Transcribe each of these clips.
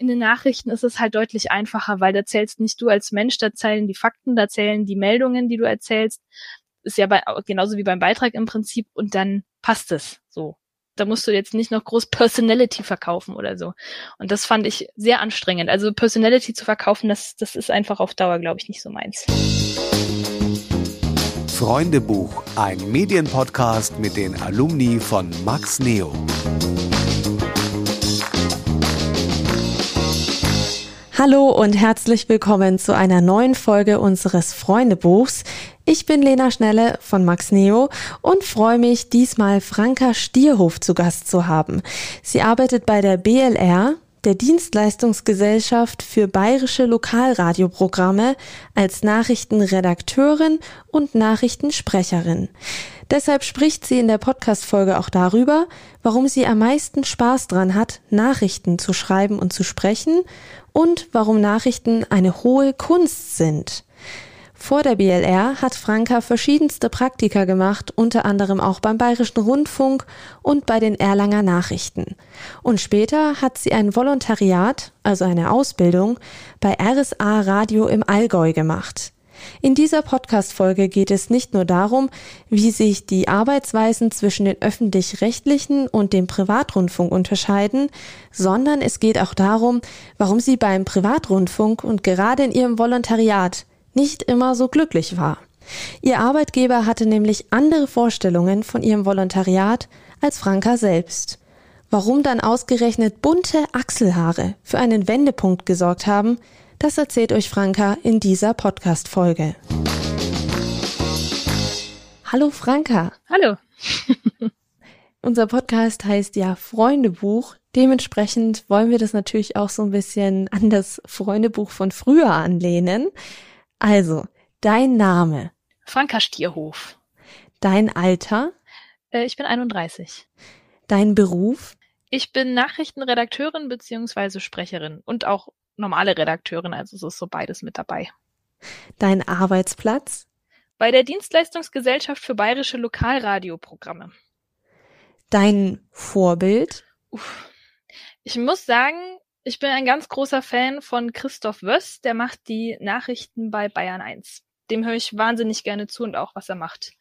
In den Nachrichten ist es halt deutlich einfacher, weil da zählst nicht du als Mensch, da zählen die Fakten, da zählen die Meldungen, die du erzählst. Ist ja bei, genauso wie beim Beitrag im Prinzip und dann passt es so. Da musst du jetzt nicht noch groß Personality verkaufen oder so. Und das fand ich sehr anstrengend. Also Personality zu verkaufen, das, das ist einfach auf Dauer, glaube ich, nicht so meins. Freundebuch, ein Medienpodcast mit den Alumni von Max Neo. Hallo und herzlich willkommen zu einer neuen Folge unseres Freundebuchs. Ich bin Lena Schnelle von Max Neo und freue mich, diesmal Franka Stierhof zu Gast zu haben. Sie arbeitet bei der BLR, der Dienstleistungsgesellschaft für bayerische Lokalradioprogramme, als Nachrichtenredakteurin und Nachrichtensprecherin. Deshalb spricht sie in der Podcast-Folge auch darüber, warum sie am meisten Spaß dran hat, Nachrichten zu schreiben und zu sprechen und warum Nachrichten eine hohe Kunst sind. Vor der BLR hat Franka verschiedenste Praktika gemacht, unter anderem auch beim Bayerischen Rundfunk und bei den Erlanger Nachrichten. Und später hat sie ein Volontariat, also eine Ausbildung, bei RSA Radio im Allgäu gemacht. In dieser Podcast-Folge geht es nicht nur darum, wie sich die Arbeitsweisen zwischen den öffentlich-rechtlichen und dem Privatrundfunk unterscheiden, sondern es geht auch darum, warum sie beim Privatrundfunk und gerade in ihrem Volontariat nicht immer so glücklich war. Ihr Arbeitgeber hatte nämlich andere Vorstellungen von ihrem Volontariat als Franka selbst. Warum dann ausgerechnet bunte Achselhaare für einen Wendepunkt gesorgt haben, das erzählt euch Franka in dieser Podcast-Folge. Hallo Franka. Hallo. Unser Podcast heißt ja Freundebuch. Dementsprechend wollen wir das natürlich auch so ein bisschen an das Freundebuch von früher anlehnen. Also, dein Name. Franka Stierhof. Dein Alter. Äh, ich bin 31. Dein Beruf. Ich bin Nachrichtenredakteurin beziehungsweise Sprecherin und auch normale Redakteurin, also es ist so beides mit dabei. Dein Arbeitsplatz? Bei der Dienstleistungsgesellschaft für bayerische Lokalradioprogramme. Dein Vorbild? Uff. Ich muss sagen, ich bin ein ganz großer Fan von Christoph Wöss, der macht die Nachrichten bei Bayern 1. Dem höre ich wahnsinnig gerne zu und auch, was er macht.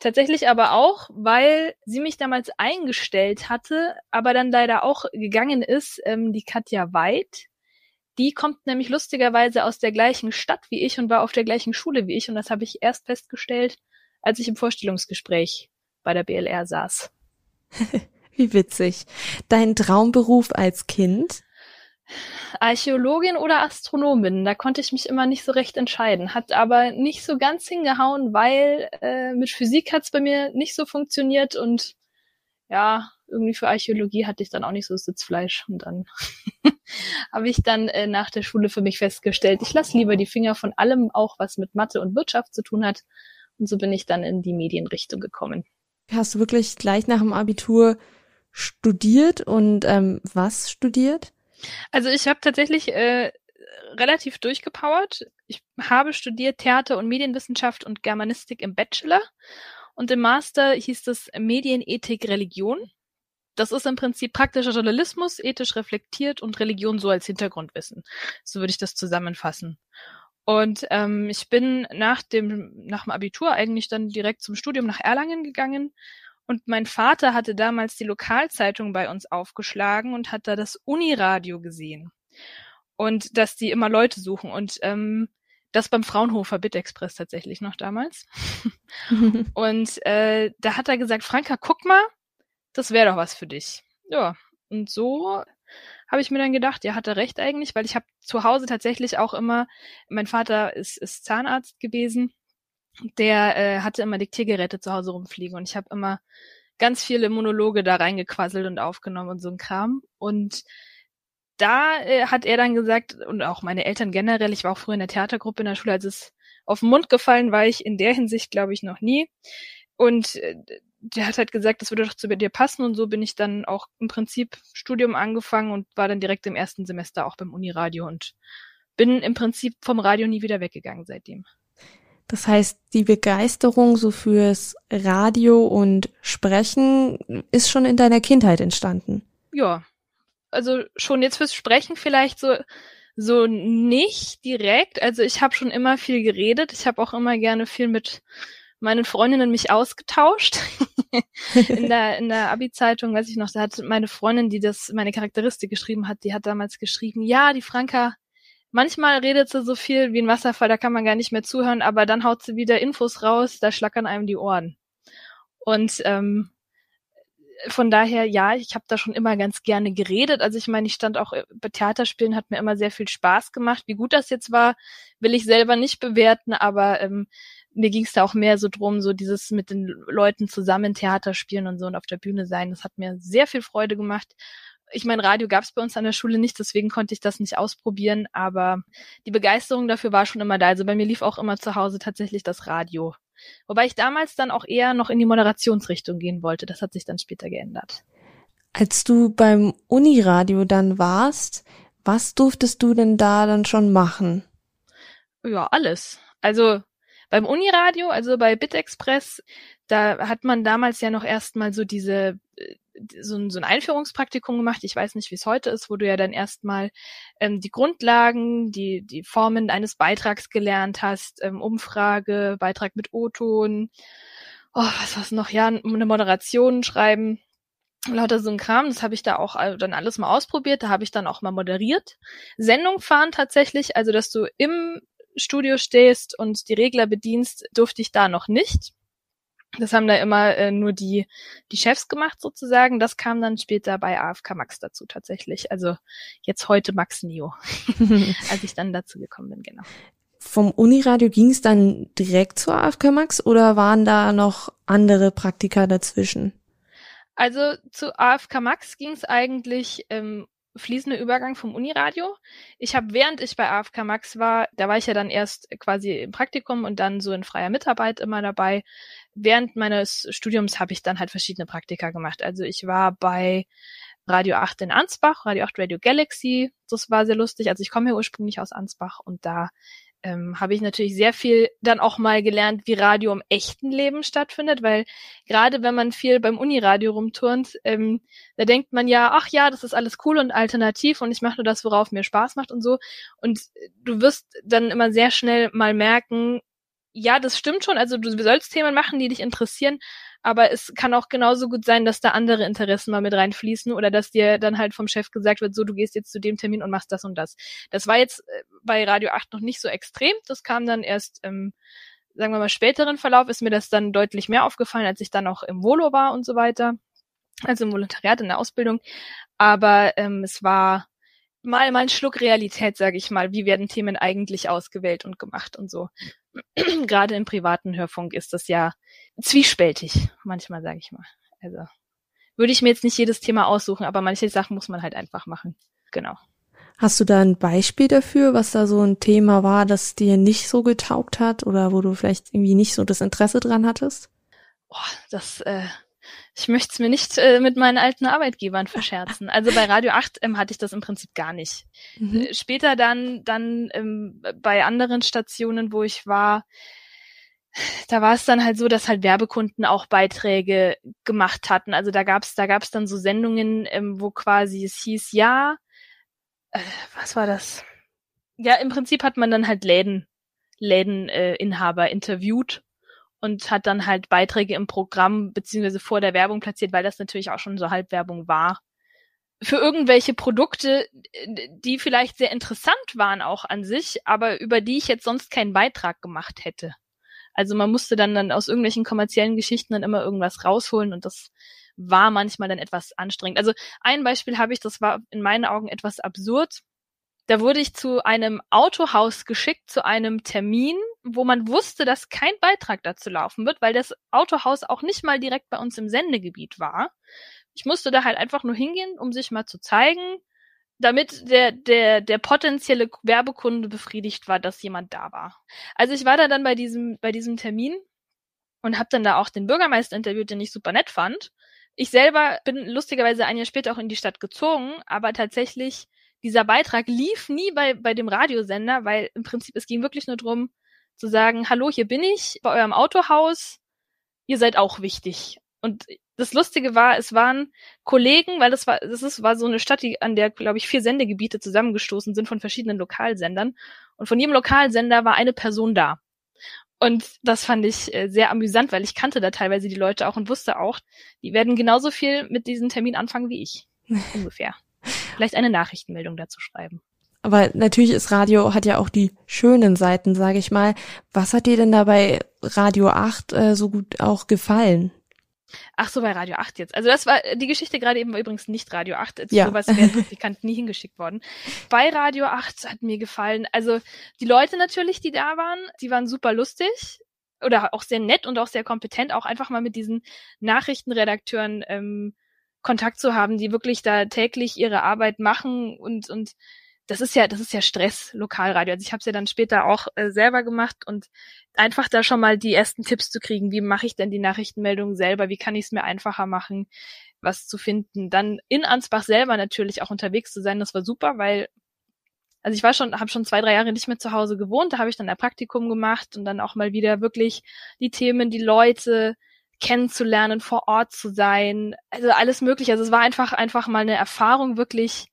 Tatsächlich aber auch, weil sie mich damals eingestellt hatte, aber dann leider auch gegangen ist, ähm, die Katja Weid, die kommt nämlich lustigerweise aus der gleichen Stadt wie ich und war auf der gleichen Schule wie ich und das habe ich erst festgestellt, als ich im Vorstellungsgespräch bei der BLR saß. wie witzig. Dein Traumberuf als Kind? Archäologin oder Astronomin, da konnte ich mich immer nicht so recht entscheiden. Hat aber nicht so ganz hingehauen, weil äh, mit Physik hat's bei mir nicht so funktioniert und ja, irgendwie für Archäologie hatte ich dann auch nicht so Sitzfleisch und dann habe ich dann äh, nach der Schule für mich festgestellt, ich lasse lieber die Finger von allem, auch was mit Mathe und Wirtschaft zu tun hat. Und so bin ich dann in die Medienrichtung gekommen. Hast du wirklich gleich nach dem Abitur studiert und ähm, was studiert? Also ich habe tatsächlich äh, relativ durchgepowert. Ich habe studiert Theater- und Medienwissenschaft und Germanistik im Bachelor und im Master hieß es Medienethik Religion das ist im Prinzip praktischer Journalismus, ethisch reflektiert und Religion so als Hintergrundwissen. So würde ich das zusammenfassen. Und ähm, ich bin nach dem, nach dem Abitur eigentlich dann direkt zum Studium nach Erlangen gegangen. Und mein Vater hatte damals die Lokalzeitung bei uns aufgeschlagen und hat da das Uniradio gesehen. Und dass die immer Leute suchen. Und ähm, das beim Fraunhofer Bitexpress tatsächlich noch damals. und äh, da hat er gesagt, Franka, guck mal, das wäre doch was für dich. Ja, und so habe ich mir dann gedacht, ja, hat er recht eigentlich, weil ich habe zu Hause tatsächlich auch immer, mein Vater ist, ist Zahnarzt gewesen, der äh, hatte immer Diktiergeräte zu Hause rumfliegen und ich habe immer ganz viele Monologe da reingequasselt und aufgenommen und so ein Kram. Und da äh, hat er dann gesagt, und auch meine Eltern generell, ich war auch früher in der Theatergruppe in der Schule, als es auf den Mund gefallen war ich in der Hinsicht, glaube ich, noch nie. Und äh, der hat halt gesagt, das würde doch zu dir passen und so bin ich dann auch im Prinzip Studium angefangen und war dann direkt im ersten Semester auch beim Uniradio und bin im Prinzip vom Radio nie wieder weggegangen seitdem. Das heißt, die Begeisterung so fürs Radio und Sprechen ist schon in deiner Kindheit entstanden. Ja. also schon jetzt fürs Sprechen vielleicht so so nicht direkt. Also ich habe schon immer viel geredet. Ich habe auch immer gerne viel mit meinen Freundinnen mich ausgetauscht. in der, in der Abi-Zeitung, weiß ich noch, da hat meine Freundin, die das, meine Charakteristik geschrieben hat, die hat damals geschrieben, ja, die Franka, manchmal redet sie so viel wie ein Wasserfall, da kann man gar nicht mehr zuhören, aber dann haut sie wieder Infos raus, da schlackern einem die Ohren. Und ähm, von daher, ja, ich habe da schon immer ganz gerne geredet. Also ich meine, ich stand auch äh, bei Theaterspielen, hat mir immer sehr viel Spaß gemacht. Wie gut das jetzt war, will ich selber nicht bewerten, aber ähm, mir ging es da auch mehr so drum, so dieses mit den Leuten zusammen Theater spielen und so und auf der Bühne sein. Das hat mir sehr viel Freude gemacht. Ich meine, Radio gab es bei uns an der Schule nicht, deswegen konnte ich das nicht ausprobieren, aber die Begeisterung dafür war schon immer da. Also bei mir lief auch immer zu Hause tatsächlich das Radio. Wobei ich damals dann auch eher noch in die Moderationsrichtung gehen wollte. Das hat sich dann später geändert. Als du beim Uniradio dann warst, was durftest du denn da dann schon machen? Ja, alles. Also beim Uniradio, also bei BitExpress, da hat man damals ja noch erstmal so diese äh, so ein, so ein Einführungspraktikum gemacht. Ich weiß nicht, wie es heute ist, wo du ja dann erstmal ähm, die Grundlagen, die, die Formen eines Beitrags gelernt hast, ähm, Umfrage, Beitrag mit O-Ton, oh, was war's noch, ja, eine Moderation schreiben, lauter so ein Kram, das habe ich da auch äh, dann alles mal ausprobiert, da habe ich dann auch mal moderiert. Sendung fahren tatsächlich, also dass du im Studio stehst und die Regler bedienst, durfte ich da noch nicht. Das haben da immer äh, nur die, die Chefs gemacht sozusagen. Das kam dann später bei AFK Max dazu tatsächlich. Also jetzt heute Max Neo, als ich dann dazu gekommen bin, genau. Vom Uniradio ging es dann direkt zur AFK Max oder waren da noch andere Praktika dazwischen? Also zu AFK Max ging es eigentlich ähm, fließender Übergang vom Uniradio. Ich habe, während ich bei AFK Max war, da war ich ja dann erst quasi im Praktikum und dann so in freier Mitarbeit immer dabei. Während meines Studiums habe ich dann halt verschiedene Praktika gemacht. Also ich war bei Radio 8 in Ansbach, Radio 8 Radio Galaxy. Das war sehr lustig. Also ich komme ja ursprünglich aus Ansbach und da ähm, habe ich natürlich sehr viel dann auch mal gelernt, wie Radio im echten Leben stattfindet, weil gerade wenn man viel beim Uniradio rumturnt, ähm, da denkt man ja, ach ja, das ist alles cool und alternativ und ich mache nur das, worauf mir Spaß macht und so. Und du wirst dann immer sehr schnell mal merken, ja, das stimmt schon, also du sollst Themen machen, die dich interessieren, aber es kann auch genauso gut sein, dass da andere Interessen mal mit reinfließen oder dass dir dann halt vom Chef gesagt wird, so du gehst jetzt zu dem Termin und machst das und das. Das war jetzt äh, bei Radio 8 noch nicht so extrem. Das kam dann erst im, sagen wir mal, späteren Verlauf ist mir das dann deutlich mehr aufgefallen, als ich dann auch im Volo war und so weiter. Also im Volontariat in der Ausbildung. Aber ähm, es war mal mal ein Schluck Realität, sage ich mal. Wie werden Themen eigentlich ausgewählt und gemacht und so. Gerade im privaten Hörfunk ist das ja zwiespältig, manchmal sage ich mal. Also würde ich mir jetzt nicht jedes Thema aussuchen, aber manche Sachen muss man halt einfach machen. Genau. Hast du da ein Beispiel dafür, was da so ein Thema war, das dir nicht so getaugt hat oder wo du vielleicht irgendwie nicht so das Interesse dran hattest? Boah, das äh, ich möchte es mir nicht äh, mit meinen alten Arbeitgebern verscherzen. Also bei Radio 8 ähm, hatte ich das im Prinzip gar nicht. Mhm. Äh, später dann, dann ähm, bei anderen Stationen, wo ich war, da war es dann halt so, dass halt Werbekunden auch Beiträge gemacht hatten. Also da gab's da gab's dann so Sendungen, ähm, wo quasi es hieß, ja, äh, was war das? Ja, im Prinzip hat man dann halt Läden, Lädeninhaber äh, interviewt und hat dann halt Beiträge im Programm beziehungsweise vor der Werbung platziert, weil das natürlich auch schon so Halbwerbung war. Für irgendwelche Produkte, die vielleicht sehr interessant waren auch an sich, aber über die ich jetzt sonst keinen Beitrag gemacht hätte. Also man musste dann, dann aus irgendwelchen kommerziellen Geschichten dann immer irgendwas rausholen und das war manchmal dann etwas anstrengend. Also ein Beispiel habe ich, das war in meinen Augen etwas absurd. Da wurde ich zu einem Autohaus geschickt, zu einem Termin, wo man wusste, dass kein Beitrag dazu laufen wird, weil das Autohaus auch nicht mal direkt bei uns im Sendegebiet war. Ich musste da halt einfach nur hingehen, um sich mal zu zeigen, damit der, der, der potenzielle Werbekunde befriedigt war, dass jemand da war. Also ich war da dann bei diesem, bei diesem Termin und habe dann da auch den Bürgermeister interviewt, den ich super nett fand. Ich selber bin lustigerweise ein Jahr später auch in die Stadt gezogen, aber tatsächlich dieser Beitrag lief nie bei, bei dem Radiosender, weil im Prinzip es ging wirklich nur drum zu sagen, hallo, hier bin ich, bei eurem Autohaus, ihr seid auch wichtig. Und das Lustige war, es waren Kollegen, weil das war, das ist, war so eine Stadt, die, an der, glaube ich, vier Sendegebiete zusammengestoßen sind von verschiedenen Lokalsendern. Und von jedem Lokalsender war eine Person da. Und das fand ich äh, sehr amüsant, weil ich kannte da teilweise die Leute auch und wusste auch, die werden genauso viel mit diesem Termin anfangen wie ich. Ungefähr. Vielleicht eine Nachrichtenmeldung dazu schreiben. Aber natürlich ist Radio, hat ja auch die schönen Seiten, sage ich mal. Was hat dir denn da bei Radio 8 äh, so gut auch gefallen? Ach so, bei Radio 8 jetzt. Also das war, die Geschichte gerade eben war übrigens nicht Radio 8. Jetzt Ja. Sowas wäre Praktikant nie hingeschickt worden. Bei Radio 8 hat mir gefallen, also die Leute natürlich, die da waren, die waren super lustig oder auch sehr nett und auch sehr kompetent, auch einfach mal mit diesen Nachrichtenredakteuren ähm, Kontakt zu haben, die wirklich da täglich ihre Arbeit machen und, und das ist ja, das ist ja Stress, Lokalradio. Also ich habe es ja dann später auch äh, selber gemacht und einfach da schon mal die ersten Tipps zu kriegen, wie mache ich denn die Nachrichtenmeldung selber, wie kann ich es mir einfacher machen, was zu finden. Dann in Ansbach selber natürlich auch unterwegs zu sein, das war super, weil also ich war schon, habe schon zwei, drei Jahre nicht mehr zu Hause gewohnt, da habe ich dann ein Praktikum gemacht und dann auch mal wieder wirklich die Themen, die Leute kennenzulernen, vor Ort zu sein, also alles mögliche. Also es war einfach, einfach mal eine Erfahrung, wirklich,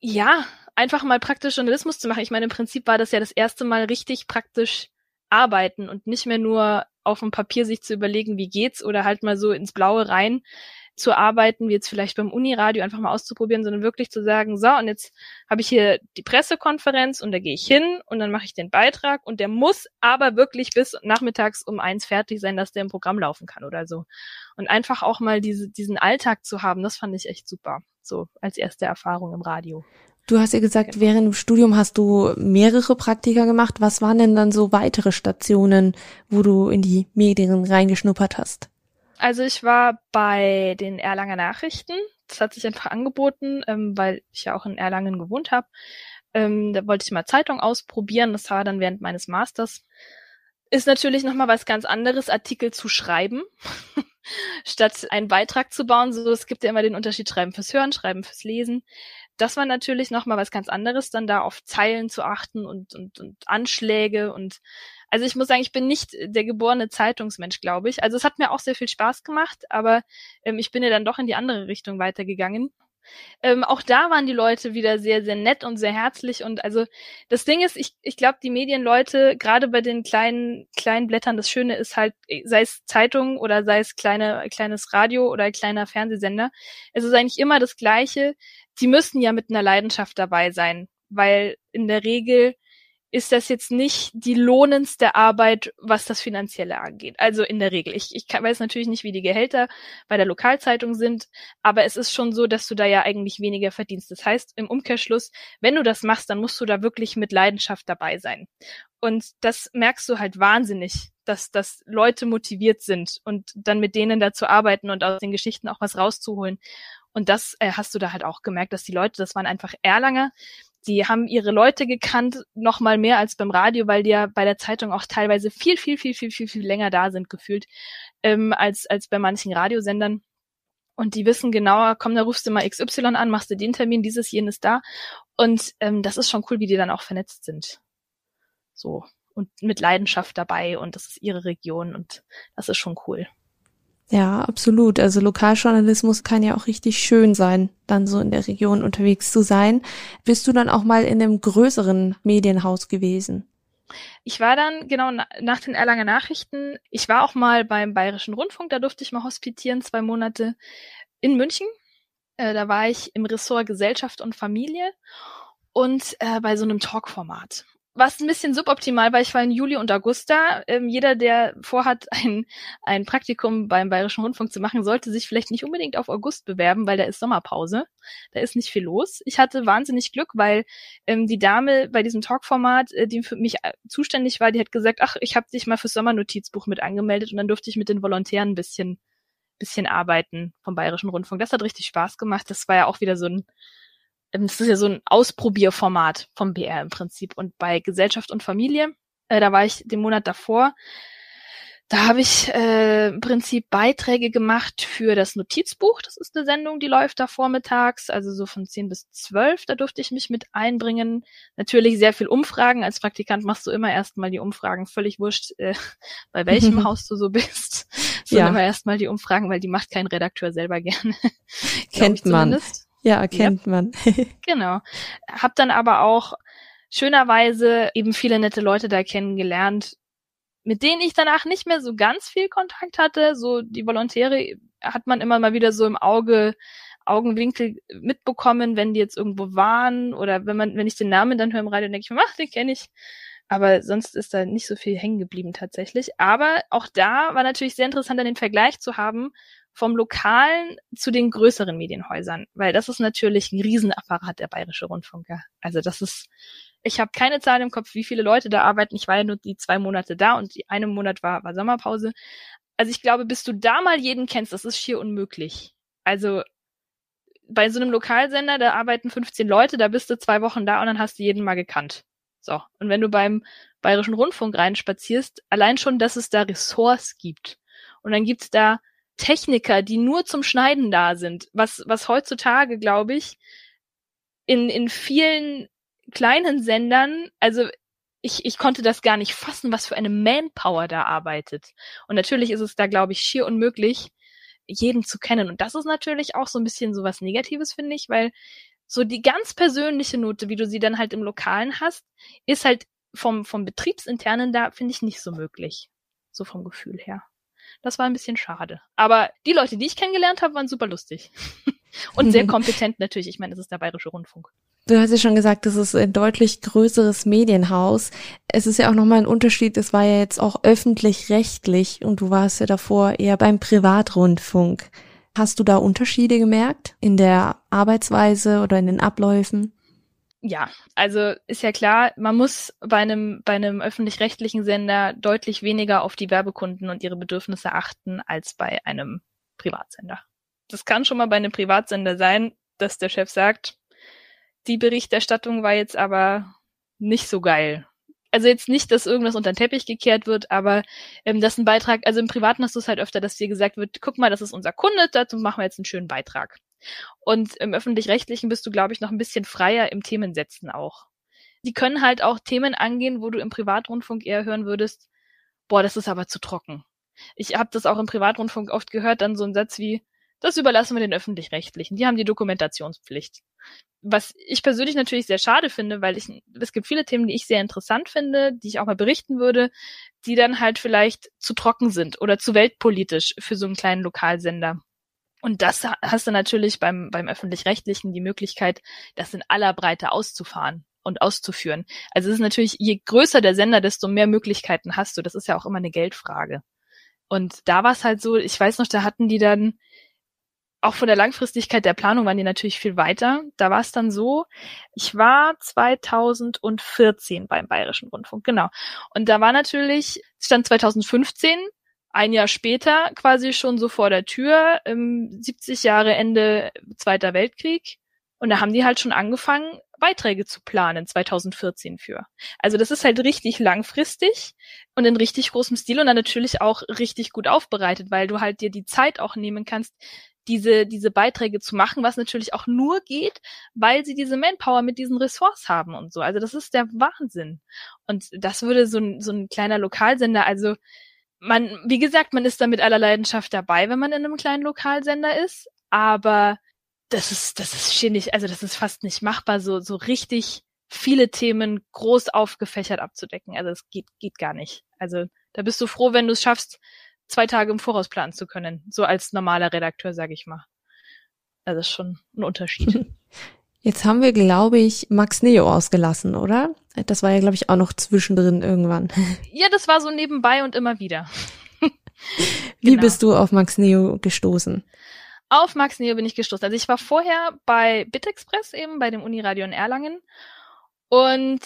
ja, einfach mal praktisch Journalismus zu machen. Ich meine, im Prinzip war das ja das erste Mal richtig praktisch arbeiten und nicht mehr nur auf dem Papier sich zu überlegen, wie geht's oder halt mal so ins Blaue rein zu arbeiten, wie jetzt vielleicht beim Uniradio einfach mal auszuprobieren, sondern wirklich zu sagen, so, und jetzt habe ich hier die Pressekonferenz und da gehe ich hin und dann mache ich den Beitrag und der muss aber wirklich bis nachmittags um eins fertig sein, dass der im Programm laufen kann oder so. Und einfach auch mal diese, diesen Alltag zu haben, das fand ich echt super. So als erste Erfahrung im Radio. Du hast ja gesagt, während dem Studium hast du mehrere Praktika gemacht. Was waren denn dann so weitere Stationen, wo du in die Medien reingeschnuppert hast? Also ich war bei den Erlanger Nachrichten. Das hat sich einfach angeboten, ähm, weil ich ja auch in Erlangen gewohnt habe. Ähm, da wollte ich mal Zeitung ausprobieren. Das war dann während meines Masters. Ist natürlich nochmal was ganz anderes, Artikel zu schreiben, statt einen Beitrag zu bauen. So, es gibt ja immer den Unterschied Schreiben fürs Hören, Schreiben fürs Lesen. Das war natürlich nochmal was ganz anderes, dann da auf Zeilen zu achten und, und, und Anschläge und also ich muss sagen, ich bin nicht der geborene Zeitungsmensch, glaube ich. Also es hat mir auch sehr viel Spaß gemacht, aber ähm, ich bin ja dann doch in die andere Richtung weitergegangen. Ähm, auch da waren die Leute wieder sehr, sehr nett und sehr herzlich. Und also das Ding ist, ich, ich glaube, die Medienleute, gerade bei den kleinen, kleinen Blättern, das Schöne ist halt, sei es Zeitung oder sei es kleine, kleines Radio oder kleiner Fernsehsender, es ist eigentlich immer das Gleiche. Die müssen ja mit einer Leidenschaft dabei sein, weil in der Regel ist das jetzt nicht die lohnendste Arbeit, was das Finanzielle angeht. Also in der Regel. Ich, ich weiß natürlich nicht, wie die Gehälter bei der Lokalzeitung sind, aber es ist schon so, dass du da ja eigentlich weniger verdienst. Das heißt, im Umkehrschluss, wenn du das machst, dann musst du da wirklich mit Leidenschaft dabei sein. Und das merkst du halt wahnsinnig, dass, dass Leute motiviert sind und dann mit denen da zu arbeiten und aus den Geschichten auch was rauszuholen. Und das äh, hast du da halt auch gemerkt, dass die Leute, das waren einfach Erlanger, die haben ihre Leute gekannt, noch mal mehr als beim Radio, weil die ja bei der Zeitung auch teilweise viel, viel, viel, viel, viel, viel länger da sind gefühlt, ähm, als, als bei manchen Radiosendern. Und die wissen genauer, komm, da rufst du mal XY an, machst du den Termin, dieses, jenes da. Und ähm, das ist schon cool, wie die dann auch vernetzt sind. So. Und mit Leidenschaft dabei und das ist ihre Region und das ist schon cool. Ja, absolut. Also Lokaljournalismus kann ja auch richtig schön sein, dann so in der Region unterwegs zu sein. Bist du dann auch mal in einem größeren Medienhaus gewesen? Ich war dann, genau, nach den Erlanger Nachrichten, ich war auch mal beim Bayerischen Rundfunk, da durfte ich mal hospitieren, zwei Monate in München. Äh, da war ich im Ressort Gesellschaft und Familie und äh, bei so einem Talkformat was ein bisschen suboptimal war, ich war in Juli und August da. Ähm, jeder, der vorhat, ein, ein Praktikum beim Bayerischen Rundfunk zu machen, sollte sich vielleicht nicht unbedingt auf August bewerben, weil da ist Sommerpause. Da ist nicht viel los. Ich hatte wahnsinnig Glück, weil ähm, die Dame bei diesem Talkformat, äh, die für mich äh, zuständig war, die hat gesagt, ach, ich habe dich mal fürs Sommernotizbuch mit angemeldet und dann durfte ich mit den Volontären ein bisschen, bisschen arbeiten vom Bayerischen Rundfunk. Das hat richtig Spaß gemacht. Das war ja auch wieder so ein es ist ja so ein Ausprobierformat vom BR im Prinzip. Und bei Gesellschaft und Familie, äh, da war ich den Monat davor, da habe ich äh, im Prinzip Beiträge gemacht für das Notizbuch. Das ist eine Sendung, die läuft da vormittags, also so von 10 bis 12. Da durfte ich mich mit einbringen. Natürlich sehr viel Umfragen. Als Praktikant machst du immer erstmal die Umfragen. Völlig wurscht, äh, bei welchem Haus du so bist. So ja. immer erstmal die Umfragen, weil die macht kein Redakteur selber gerne. Kennt man. Ja, kennt yep. man. genau. Hab dann aber auch schönerweise eben viele nette Leute da kennengelernt, mit denen ich danach nicht mehr so ganz viel Kontakt hatte. So die Volontäre hat man immer mal wieder so im Auge, Augenwinkel mitbekommen, wenn die jetzt irgendwo waren oder wenn man, wenn ich den Namen dann höre im Radio, denke ich mir, ach, den kenne ich. Aber sonst ist da nicht so viel hängen geblieben tatsächlich. Aber auch da war natürlich sehr interessant, den Vergleich zu haben vom lokalen zu den größeren Medienhäusern, weil das ist natürlich ein Riesenapparat der Bayerische Rundfunker. Also das ist ich habe keine Zahl im Kopf, wie viele Leute da arbeiten. Ich war ja nur die zwei Monate da und die eine Monat war, war Sommerpause. Also ich glaube, bis du da mal jeden kennst, das ist schier unmöglich. Also bei so einem Lokalsender, da arbeiten 15 Leute, da bist du zwei Wochen da und dann hast du jeden mal gekannt. So. Und wenn du beim Bayerischen Rundfunk reinspazierst, allein schon, dass es da Ressorts gibt. Und dann gibt's da Techniker, die nur zum Schneiden da sind, was, was heutzutage, glaube ich, in, in vielen kleinen Sendern, also ich, ich konnte das gar nicht fassen, was für eine Manpower da arbeitet. Und natürlich ist es da, glaube ich, schier unmöglich, jeden zu kennen. Und das ist natürlich auch so ein bisschen so was Negatives, finde ich, weil so die ganz persönliche Note, wie du sie dann halt im Lokalen hast, ist halt vom, vom Betriebsinternen da, finde ich, nicht so möglich. So vom Gefühl her. Das war ein bisschen schade. Aber die Leute, die ich kennengelernt habe, waren super lustig. Und sehr kompetent natürlich. Ich meine, es ist der Bayerische Rundfunk. Du hast ja schon gesagt, das ist ein deutlich größeres Medienhaus. Es ist ja auch nochmal ein Unterschied, es war ja jetzt auch öffentlich-rechtlich und du warst ja davor eher beim Privatrundfunk. Hast du da Unterschiede gemerkt in der Arbeitsweise oder in den Abläufen? Ja, also ist ja klar, man muss bei einem, bei einem öffentlich-rechtlichen Sender deutlich weniger auf die Werbekunden und ihre Bedürfnisse achten als bei einem Privatsender. Das kann schon mal bei einem Privatsender sein, dass der Chef sagt, die Berichterstattung war jetzt aber nicht so geil. Also jetzt nicht, dass irgendwas unter den Teppich gekehrt wird, aber ähm, das ist ein Beitrag, also im Privaten hast du es halt öfter, dass dir gesagt wird, guck mal, das ist unser Kunde, dazu machen wir jetzt einen schönen Beitrag. Und im öffentlich-rechtlichen bist du, glaube ich, noch ein bisschen freier im Themensetzen auch. Die können halt auch Themen angehen, wo du im Privatrundfunk eher hören würdest, boah, das ist aber zu trocken. Ich habe das auch im Privatrundfunk oft gehört, dann so ein Satz wie, das überlassen wir den öffentlich-rechtlichen. Die haben die Dokumentationspflicht. Was ich persönlich natürlich sehr schade finde, weil ich, es gibt viele Themen, die ich sehr interessant finde, die ich auch mal berichten würde, die dann halt vielleicht zu trocken sind oder zu weltpolitisch für so einen kleinen Lokalsender. Und das hast du natürlich beim, beim öffentlich-rechtlichen die Möglichkeit, das in aller Breite auszufahren und auszuführen. Also es ist natürlich, je größer der Sender, desto mehr Möglichkeiten hast du. Das ist ja auch immer eine Geldfrage. Und da war es halt so, ich weiß noch, da hatten die dann auch von der Langfristigkeit der Planung waren die natürlich viel weiter. Da war es dann so, ich war 2014 beim Bayerischen Rundfunk, genau. Und da war natürlich, stand 2015, ein Jahr später quasi schon so vor der Tür, 70 Jahre Ende Zweiter Weltkrieg. Und da haben die halt schon angefangen, Beiträge zu planen 2014 für. Also das ist halt richtig langfristig und in richtig großem Stil und dann natürlich auch richtig gut aufbereitet, weil du halt dir die Zeit auch nehmen kannst, diese, diese Beiträge zu machen, was natürlich auch nur geht, weil sie diese Manpower mit diesen Ressorts haben und so. Also das ist der Wahnsinn. Und das würde so ein, so ein kleiner Lokalsender, also man, wie gesagt, man ist da mit aller Leidenschaft dabei, wenn man in einem kleinen Lokalsender ist, aber das ist, das ist schier nicht, also das ist fast nicht machbar, so, so richtig viele Themen groß aufgefächert abzudecken. Also es geht, geht gar nicht. Also da bist du froh, wenn du es schaffst, zwei Tage im Voraus planen zu können. So als normaler Redakteur, sage ich mal. Also das ist schon ein Unterschied. Jetzt haben wir, glaube ich, Max Neo ausgelassen, oder? Das war ja, glaube ich, auch noch zwischendrin irgendwann. Ja, das war so nebenbei und immer wieder. Wie genau. bist du auf Max Neo gestoßen? Auf Max Neo bin ich gestoßen. Also ich war vorher bei Bitexpress eben, bei dem Uniradio in Erlangen. Und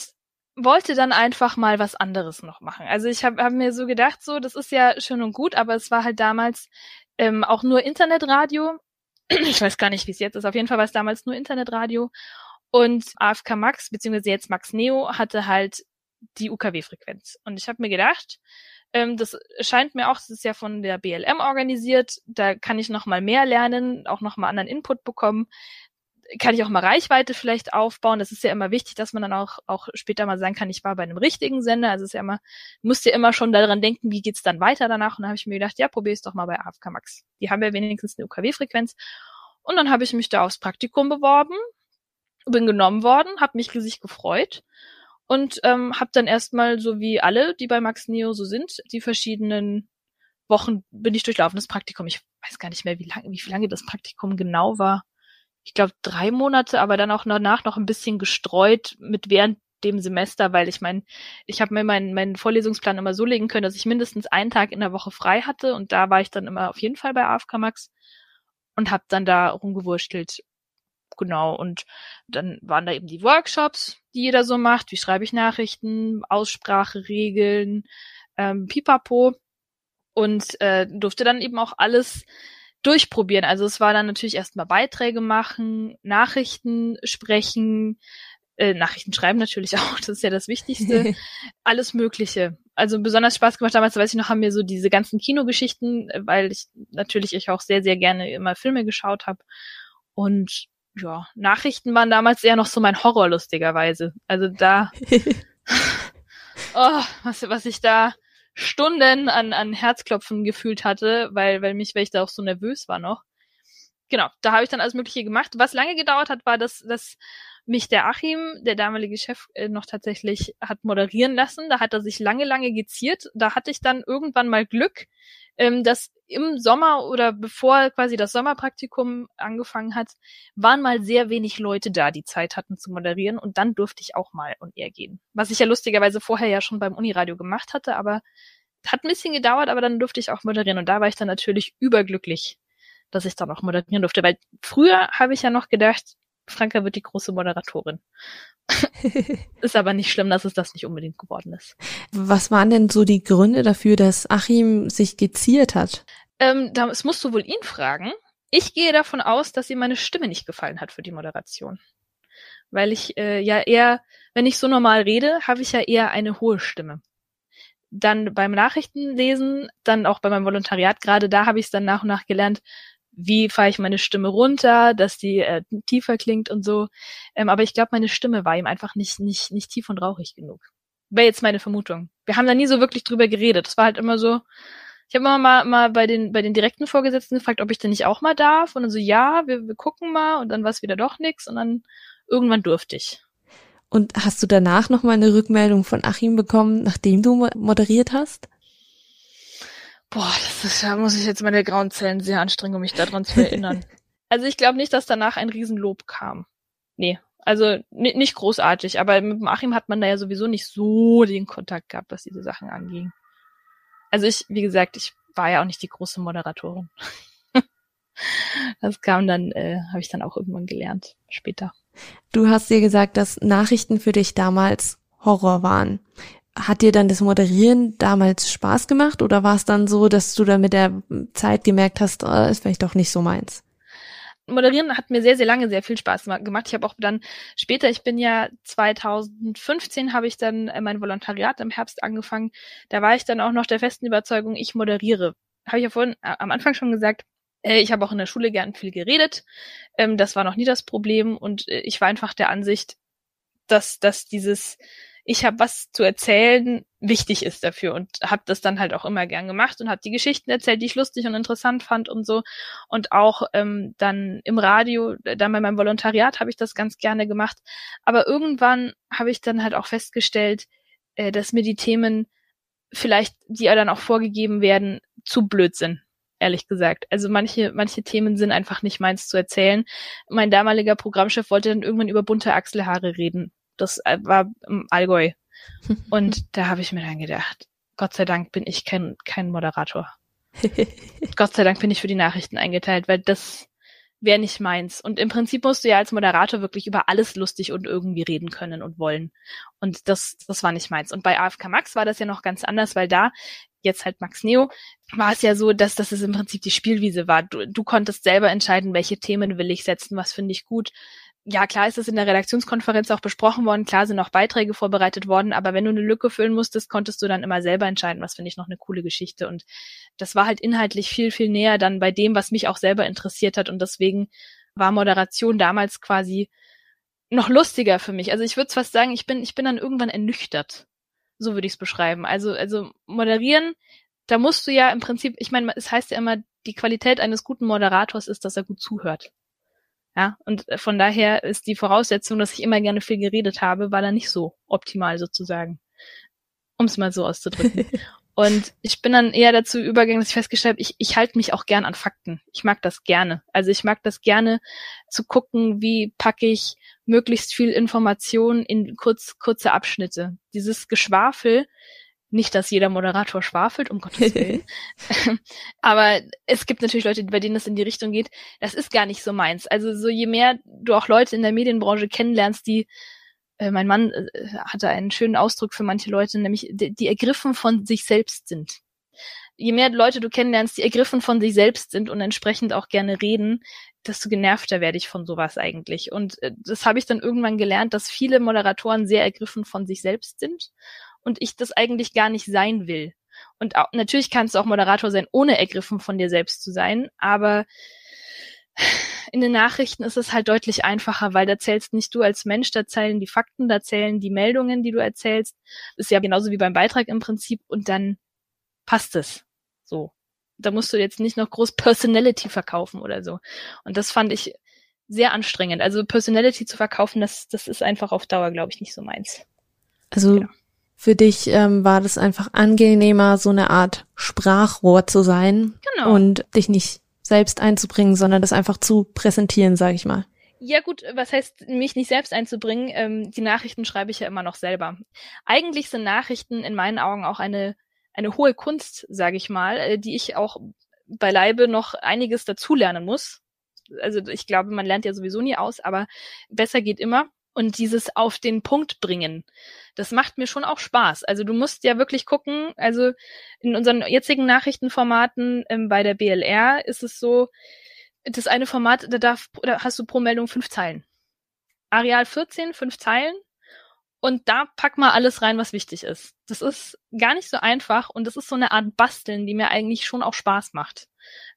wollte dann einfach mal was anderes noch machen. Also ich habe hab mir so gedacht, so, das ist ja schön und gut, aber es war halt damals ähm, auch nur Internetradio. Ich weiß gar nicht, wie es jetzt ist. Auf jeden Fall war es damals nur Internetradio. Und AFK Max, beziehungsweise jetzt Max Neo, hatte halt die UKW-Frequenz. Und ich habe mir gedacht, ähm, das scheint mir auch, das ist ja von der BLM organisiert, da kann ich noch mal mehr lernen, auch noch mal anderen Input bekommen kann ich auch mal Reichweite vielleicht aufbauen. Das ist ja immer wichtig, dass man dann auch, auch später mal sagen kann, ich war bei einem richtigen Sender. Also es ist ja immer, musst ja immer schon daran denken, wie geht's dann weiter danach. Und dann habe ich mir gedacht, ja, probier es doch mal bei AFK Max. Die haben ja wenigstens eine UKW-Frequenz. Und dann habe ich mich da aufs Praktikum beworben, bin genommen worden, habe mich riesig gefreut und ähm, habe dann erstmal, so wie alle, die bei Max Neo so sind, die verschiedenen Wochen bin ich durchlaufen, das Praktikum. Ich weiß gar nicht mehr, wie lange, wie lange das Praktikum genau war ich glaube, drei Monate, aber dann auch danach noch ein bisschen gestreut mit während dem Semester, weil ich mein, ich habe mir meinen, meinen Vorlesungsplan immer so legen können, dass ich mindestens einen Tag in der Woche frei hatte und da war ich dann immer auf jeden Fall bei AFK Max und habe dann da rumgewurstelt. Genau, und dann waren da eben die Workshops, die jeder so macht, wie schreibe ich Nachrichten, Ausspracheregeln, ähm, Pipapo und äh, durfte dann eben auch alles durchprobieren. Also es war dann natürlich erstmal Beiträge machen, Nachrichten sprechen, äh, Nachrichten schreiben natürlich auch, das ist ja das Wichtigste. Alles Mögliche. Also besonders Spaß gemacht damals, weiß ich noch, haben mir so diese ganzen Kinogeschichten, äh, weil ich natürlich ich auch sehr, sehr gerne immer Filme geschaut habe. Und ja, Nachrichten waren damals eher noch so mein Horror, lustigerweise. Also da, oh, was, was ich da Stunden an, an Herzklopfen gefühlt hatte, weil, weil mich, weil ich da auch so nervös war noch. Genau, da habe ich dann alles Mögliche gemacht. Was lange gedauert hat, war, dass, dass mich der Achim, der damalige Chef, äh, noch tatsächlich hat moderieren lassen. Da hat er sich lange, lange geziert. Da hatte ich dann irgendwann mal Glück, ähm, dass im Sommer oder bevor quasi das Sommerpraktikum angefangen hat, waren mal sehr wenig Leute da, die Zeit hatten zu moderieren und dann durfte ich auch mal on air gehen. Was ich ja lustigerweise vorher ja schon beim Uniradio gemacht hatte, aber hat ein bisschen gedauert, aber dann durfte ich auch moderieren und da war ich dann natürlich überglücklich, dass ich dann auch moderieren durfte, weil früher habe ich ja noch gedacht, Franka wird die große Moderatorin. ist aber nicht schlimm, dass es das nicht unbedingt geworden ist. Was waren denn so die Gründe dafür, dass Achim sich geziert hat? Ähm, das musst du wohl ihn fragen. Ich gehe davon aus, dass ihm meine Stimme nicht gefallen hat für die Moderation. Weil ich äh, ja eher, wenn ich so normal rede, habe ich ja eher eine hohe Stimme. Dann beim Nachrichtenlesen, dann auch bei meinem Volontariat, gerade da habe ich es dann nach und nach gelernt, wie fahre ich meine Stimme runter, dass die äh, tiefer klingt und so. Ähm, aber ich glaube, meine Stimme war ihm einfach nicht, nicht, nicht tief und rauchig genug. Wäre jetzt meine Vermutung. Wir haben da nie so wirklich drüber geredet. Es war halt immer so, ich habe immer mal, mal bei den, bei den direkten Vorgesetzten gefragt, ob ich denn nicht auch mal darf. Und dann so, ja, wir, wir gucken mal. Und dann war es wieder doch nix. Und dann irgendwann durfte ich. Und hast du danach noch mal eine Rückmeldung von Achim bekommen, nachdem du moderiert hast? Boah, das ist, da muss ich jetzt meine grauen Zellen sehr anstrengen, um mich daran zu erinnern. also ich glaube nicht, dass danach ein Riesenlob kam. Nee, also nicht großartig, aber mit Achim hat man da ja sowieso nicht so den Kontakt gehabt, was diese Sachen anging. Also ich, wie gesagt, ich war ja auch nicht die große Moderatorin. das kam dann, äh, habe ich dann auch irgendwann gelernt, später. Du hast dir gesagt, dass Nachrichten für dich damals Horror waren. Hat dir dann das Moderieren damals Spaß gemacht oder war es dann so, dass du dann mit der Zeit gemerkt hast, oh, ist vielleicht doch nicht so meins? Moderieren hat mir sehr, sehr lange sehr viel Spaß gemacht. Ich habe auch dann später, ich bin ja 2015 habe ich dann äh, mein Volontariat im Herbst angefangen. Da war ich dann auch noch der festen Überzeugung, ich moderiere. Habe ich ja vorhin äh, am Anfang schon gesagt, äh, ich habe auch in der Schule gern viel geredet. Ähm, das war noch nie das Problem und ich war einfach der Ansicht, dass, dass dieses ich habe was zu erzählen, wichtig ist dafür und habe das dann halt auch immer gern gemacht und habe die Geschichten erzählt, die ich lustig und interessant fand und so und auch ähm, dann im Radio, dann bei meinem Volontariat habe ich das ganz gerne gemacht, aber irgendwann habe ich dann halt auch festgestellt, äh, dass mir die Themen vielleicht, die ja dann auch vorgegeben werden, zu blöd sind ehrlich gesagt. Also manche, manche Themen sind einfach nicht meins zu erzählen. Mein damaliger Programmchef wollte dann irgendwann über bunte Achselhaare reden. Das äh, war im Allgäu. Und da habe ich mir dann gedacht, Gott sei Dank bin ich kein, kein Moderator. Gott sei Dank bin ich für die Nachrichten eingeteilt, weil das wäre nicht meins. Und im Prinzip musst du ja als Moderator wirklich über alles lustig und irgendwie reden können und wollen. Und das, das war nicht meins. Und bei AFK Max war das ja noch ganz anders, weil da, jetzt halt Max Neo, war es ja so, dass, dass es im Prinzip die Spielwiese war. Du, du konntest selber entscheiden, welche Themen will ich setzen, was finde ich gut, ja, klar ist es in der Redaktionskonferenz auch besprochen worden, klar sind auch Beiträge vorbereitet worden, aber wenn du eine Lücke füllen musstest, konntest du dann immer selber entscheiden, was finde ich noch eine coole Geschichte. Und das war halt inhaltlich viel, viel näher dann bei dem, was mich auch selber interessiert hat. Und deswegen war Moderation damals quasi noch lustiger für mich. Also ich würde fast sagen, ich bin, ich bin dann irgendwann ernüchtert. So würde ich es beschreiben. Also, also moderieren, da musst du ja im Prinzip, ich meine, es heißt ja immer, die Qualität eines guten Moderators ist, dass er gut zuhört. Ja, und von daher ist die Voraussetzung, dass ich immer gerne viel geredet habe, war dann nicht so optimal sozusagen. Um es mal so auszudrücken. Und ich bin dann eher dazu übergegangen, dass ich festgestellt habe, ich, ich halte mich auch gern an Fakten. Ich mag das gerne. Also ich mag das gerne zu gucken, wie packe ich möglichst viel Information in kurz, kurze Abschnitte. Dieses Geschwafel, nicht, dass jeder Moderator schwafelt, um Gottes Willen. Aber es gibt natürlich Leute, bei denen das in die Richtung geht. Das ist gar nicht so meins. Also so je mehr du auch Leute in der Medienbranche kennenlernst, die äh, mein Mann äh, hatte einen schönen Ausdruck für manche Leute, nämlich die, die ergriffen von sich selbst sind. Je mehr Leute du kennenlernst, die ergriffen von sich selbst sind und entsprechend auch gerne reden, desto genervter werde ich von sowas eigentlich. Und äh, das habe ich dann irgendwann gelernt, dass viele Moderatoren sehr ergriffen von sich selbst sind und ich das eigentlich gar nicht sein will. Und auch, natürlich kannst du auch Moderator sein, ohne ergriffen von dir selbst zu sein, aber in den Nachrichten ist es halt deutlich einfacher, weil da zählst nicht du als Mensch, da zählen die Fakten, da zählen die Meldungen, die du erzählst. Ist ja genauso wie beim Beitrag im Prinzip und dann passt es. So. Da musst du jetzt nicht noch groß Personality verkaufen oder so. Und das fand ich sehr anstrengend. Also Personality zu verkaufen, das, das ist einfach auf Dauer, glaube ich, nicht so meins. Also genau. Für dich ähm, war das einfach angenehmer, so eine Art Sprachrohr zu sein genau. und dich nicht selbst einzubringen, sondern das einfach zu präsentieren, sage ich mal. Ja gut, was heißt mich nicht selbst einzubringen? Ähm, die Nachrichten schreibe ich ja immer noch selber. Eigentlich sind Nachrichten in meinen Augen auch eine eine hohe Kunst, sage ich mal, äh, die ich auch beileibe noch einiges dazulernen muss. Also ich glaube, man lernt ja sowieso nie aus, aber besser geht immer. Und dieses auf den Punkt bringen, das macht mir schon auch Spaß. Also du musst ja wirklich gucken, also in unseren jetzigen Nachrichtenformaten ähm, bei der BLR ist es so, das eine Format, da darf, da hast du pro Meldung fünf Zeilen. Areal 14, fünf Zeilen. Und da pack mal alles rein, was wichtig ist. Das ist gar nicht so einfach und das ist so eine Art Basteln, die mir eigentlich schon auch Spaß macht.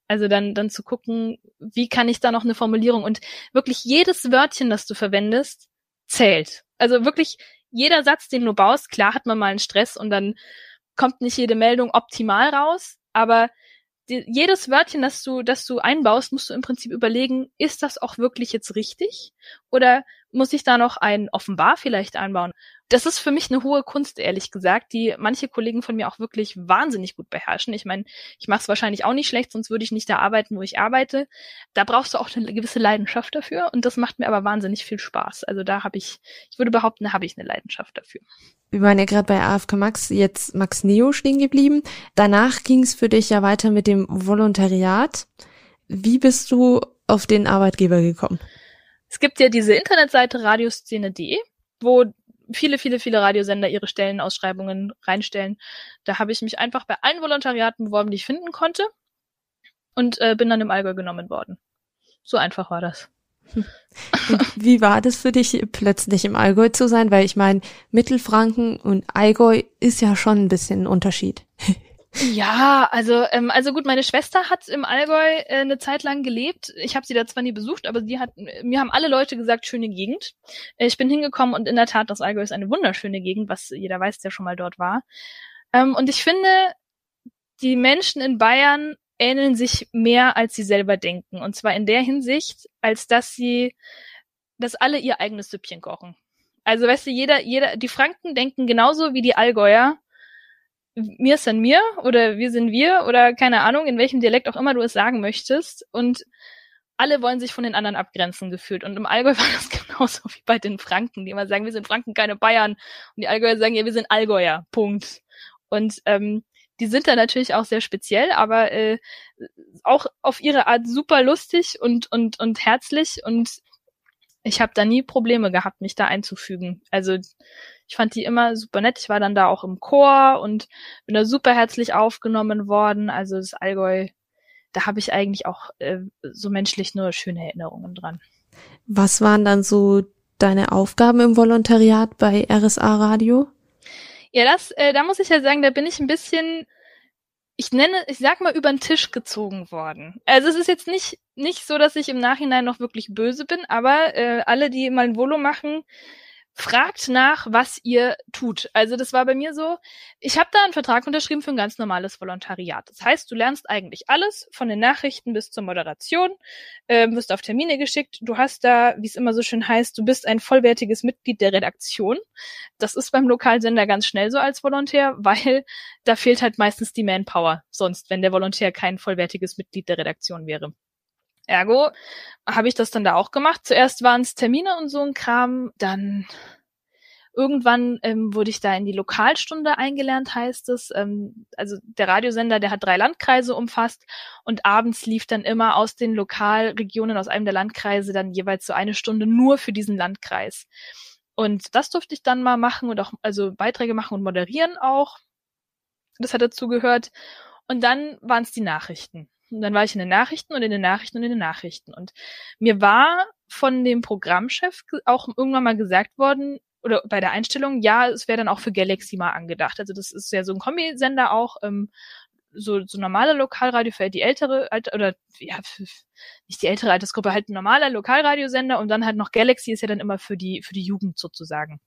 Also dann, dann zu gucken, wie kann ich da noch eine Formulierung und wirklich jedes Wörtchen, das du verwendest, zählt. Also wirklich jeder Satz, den du baust, klar hat man mal einen Stress und dann kommt nicht jede Meldung optimal raus, aber die, jedes Wörtchen, das du, das du einbaust, musst du im Prinzip überlegen, ist das auch wirklich jetzt richtig? Oder muss ich da noch ein offenbar vielleicht einbauen? Das ist für mich eine hohe Kunst, ehrlich gesagt, die manche Kollegen von mir auch wirklich wahnsinnig gut beherrschen. Ich meine, ich mache es wahrscheinlich auch nicht schlecht, sonst würde ich nicht da arbeiten, wo ich arbeite. Da brauchst du auch eine gewisse Leidenschaft dafür und das macht mir aber wahnsinnig viel Spaß. Also da habe ich, ich würde behaupten, da habe ich eine Leidenschaft dafür. Wir waren ja gerade bei AFK Max, jetzt Max Neo stehen geblieben. Danach ging es für dich ja weiter mit dem Volontariat. Wie bist du auf den Arbeitgeber gekommen? Es gibt ja diese Internetseite radioszene.de, wo viele, viele, viele Radiosender ihre Stellenausschreibungen reinstellen. Da habe ich mich einfach bei allen Volontariaten beworben, die ich finden konnte und äh, bin dann im Allgäu genommen worden. So einfach war das. Wie war das für dich, plötzlich im Allgäu zu sein? Weil ich meine, Mittelfranken und Allgäu ist ja schon ein bisschen ein Unterschied. Ja, also ähm, also gut, meine Schwester hat im Allgäu äh, eine Zeit lang gelebt. Ich habe sie da zwar nie besucht, aber sie hat mir haben alle Leute gesagt, schöne Gegend. Äh, ich bin hingekommen und in der Tat, das Allgäu ist eine wunderschöne Gegend, was jeder weiß, der schon mal dort war. Ähm, und ich finde, die Menschen in Bayern ähneln sich mehr, als sie selber denken. Und zwar in der Hinsicht, als dass sie, dass alle ihr eigenes Süppchen kochen. Also weißt du, jeder, jeder, die Franken denken genauso wie die Allgäuer. Mir dann mir oder wir sind wir oder keine Ahnung, in welchem Dialekt auch immer du es sagen möchtest. Und alle wollen sich von den anderen abgrenzen gefühlt. Und im Allgäu war das genauso wie bei den Franken, die immer sagen, wir sind Franken, keine Bayern. Und die Allgäuer sagen, ja, wir sind Allgäuer. Punkt. Und ähm, die sind da natürlich auch sehr speziell, aber äh, auch auf ihre Art super lustig und und und herzlich und ich habe da nie Probleme gehabt, mich da einzufügen. Also ich fand die immer super nett. Ich war dann da auch im Chor und bin da super herzlich aufgenommen worden. Also das Allgäu, da habe ich eigentlich auch äh, so menschlich nur schöne Erinnerungen dran. Was waren dann so deine Aufgaben im Volontariat bei RSA Radio? Ja, das, äh, da muss ich ja sagen, da bin ich ein bisschen, ich nenne, ich sag mal, über den Tisch gezogen worden. Also es ist jetzt nicht nicht so, dass ich im Nachhinein noch wirklich böse bin, aber äh, alle, die mal ein Volo machen, fragt nach, was ihr tut. Also das war bei mir so, ich habe da einen Vertrag unterschrieben für ein ganz normales Volontariat. Das heißt, du lernst eigentlich alles, von den Nachrichten bis zur Moderation, äh, wirst auf Termine geschickt. Du hast da, wie es immer so schön heißt, du bist ein vollwertiges Mitglied der Redaktion. Das ist beim Lokalsender ganz schnell so als Volontär, weil da fehlt halt meistens die Manpower sonst, wenn der Volontär kein vollwertiges Mitglied der Redaktion wäre. Ergo habe ich das dann da auch gemacht. Zuerst waren es Termine und so ein Kram, dann irgendwann ähm, wurde ich da in die Lokalstunde eingelernt, heißt es. Ähm, also der Radiosender, der hat drei Landkreise umfasst und abends lief dann immer aus den Lokalregionen, aus einem der Landkreise dann jeweils so eine Stunde nur für diesen Landkreis. Und das durfte ich dann mal machen und auch also Beiträge machen und moderieren auch. Das hat dazu gehört. Und dann waren es die Nachrichten. Und dann war ich in den Nachrichten und in den Nachrichten und in den Nachrichten. Und mir war von dem Programmchef auch irgendwann mal gesagt worden, oder bei der Einstellung, ja, es wäre dann auch für Galaxy mal angedacht. Also das ist ja so ein Kombisender auch, ähm, so, so normale Lokalradio für die ältere, Alter, oder ja, nicht die ältere Altersgruppe, halt ein normaler Lokalradiosender und dann halt noch Galaxy ist ja dann immer für die, für die Jugend sozusagen.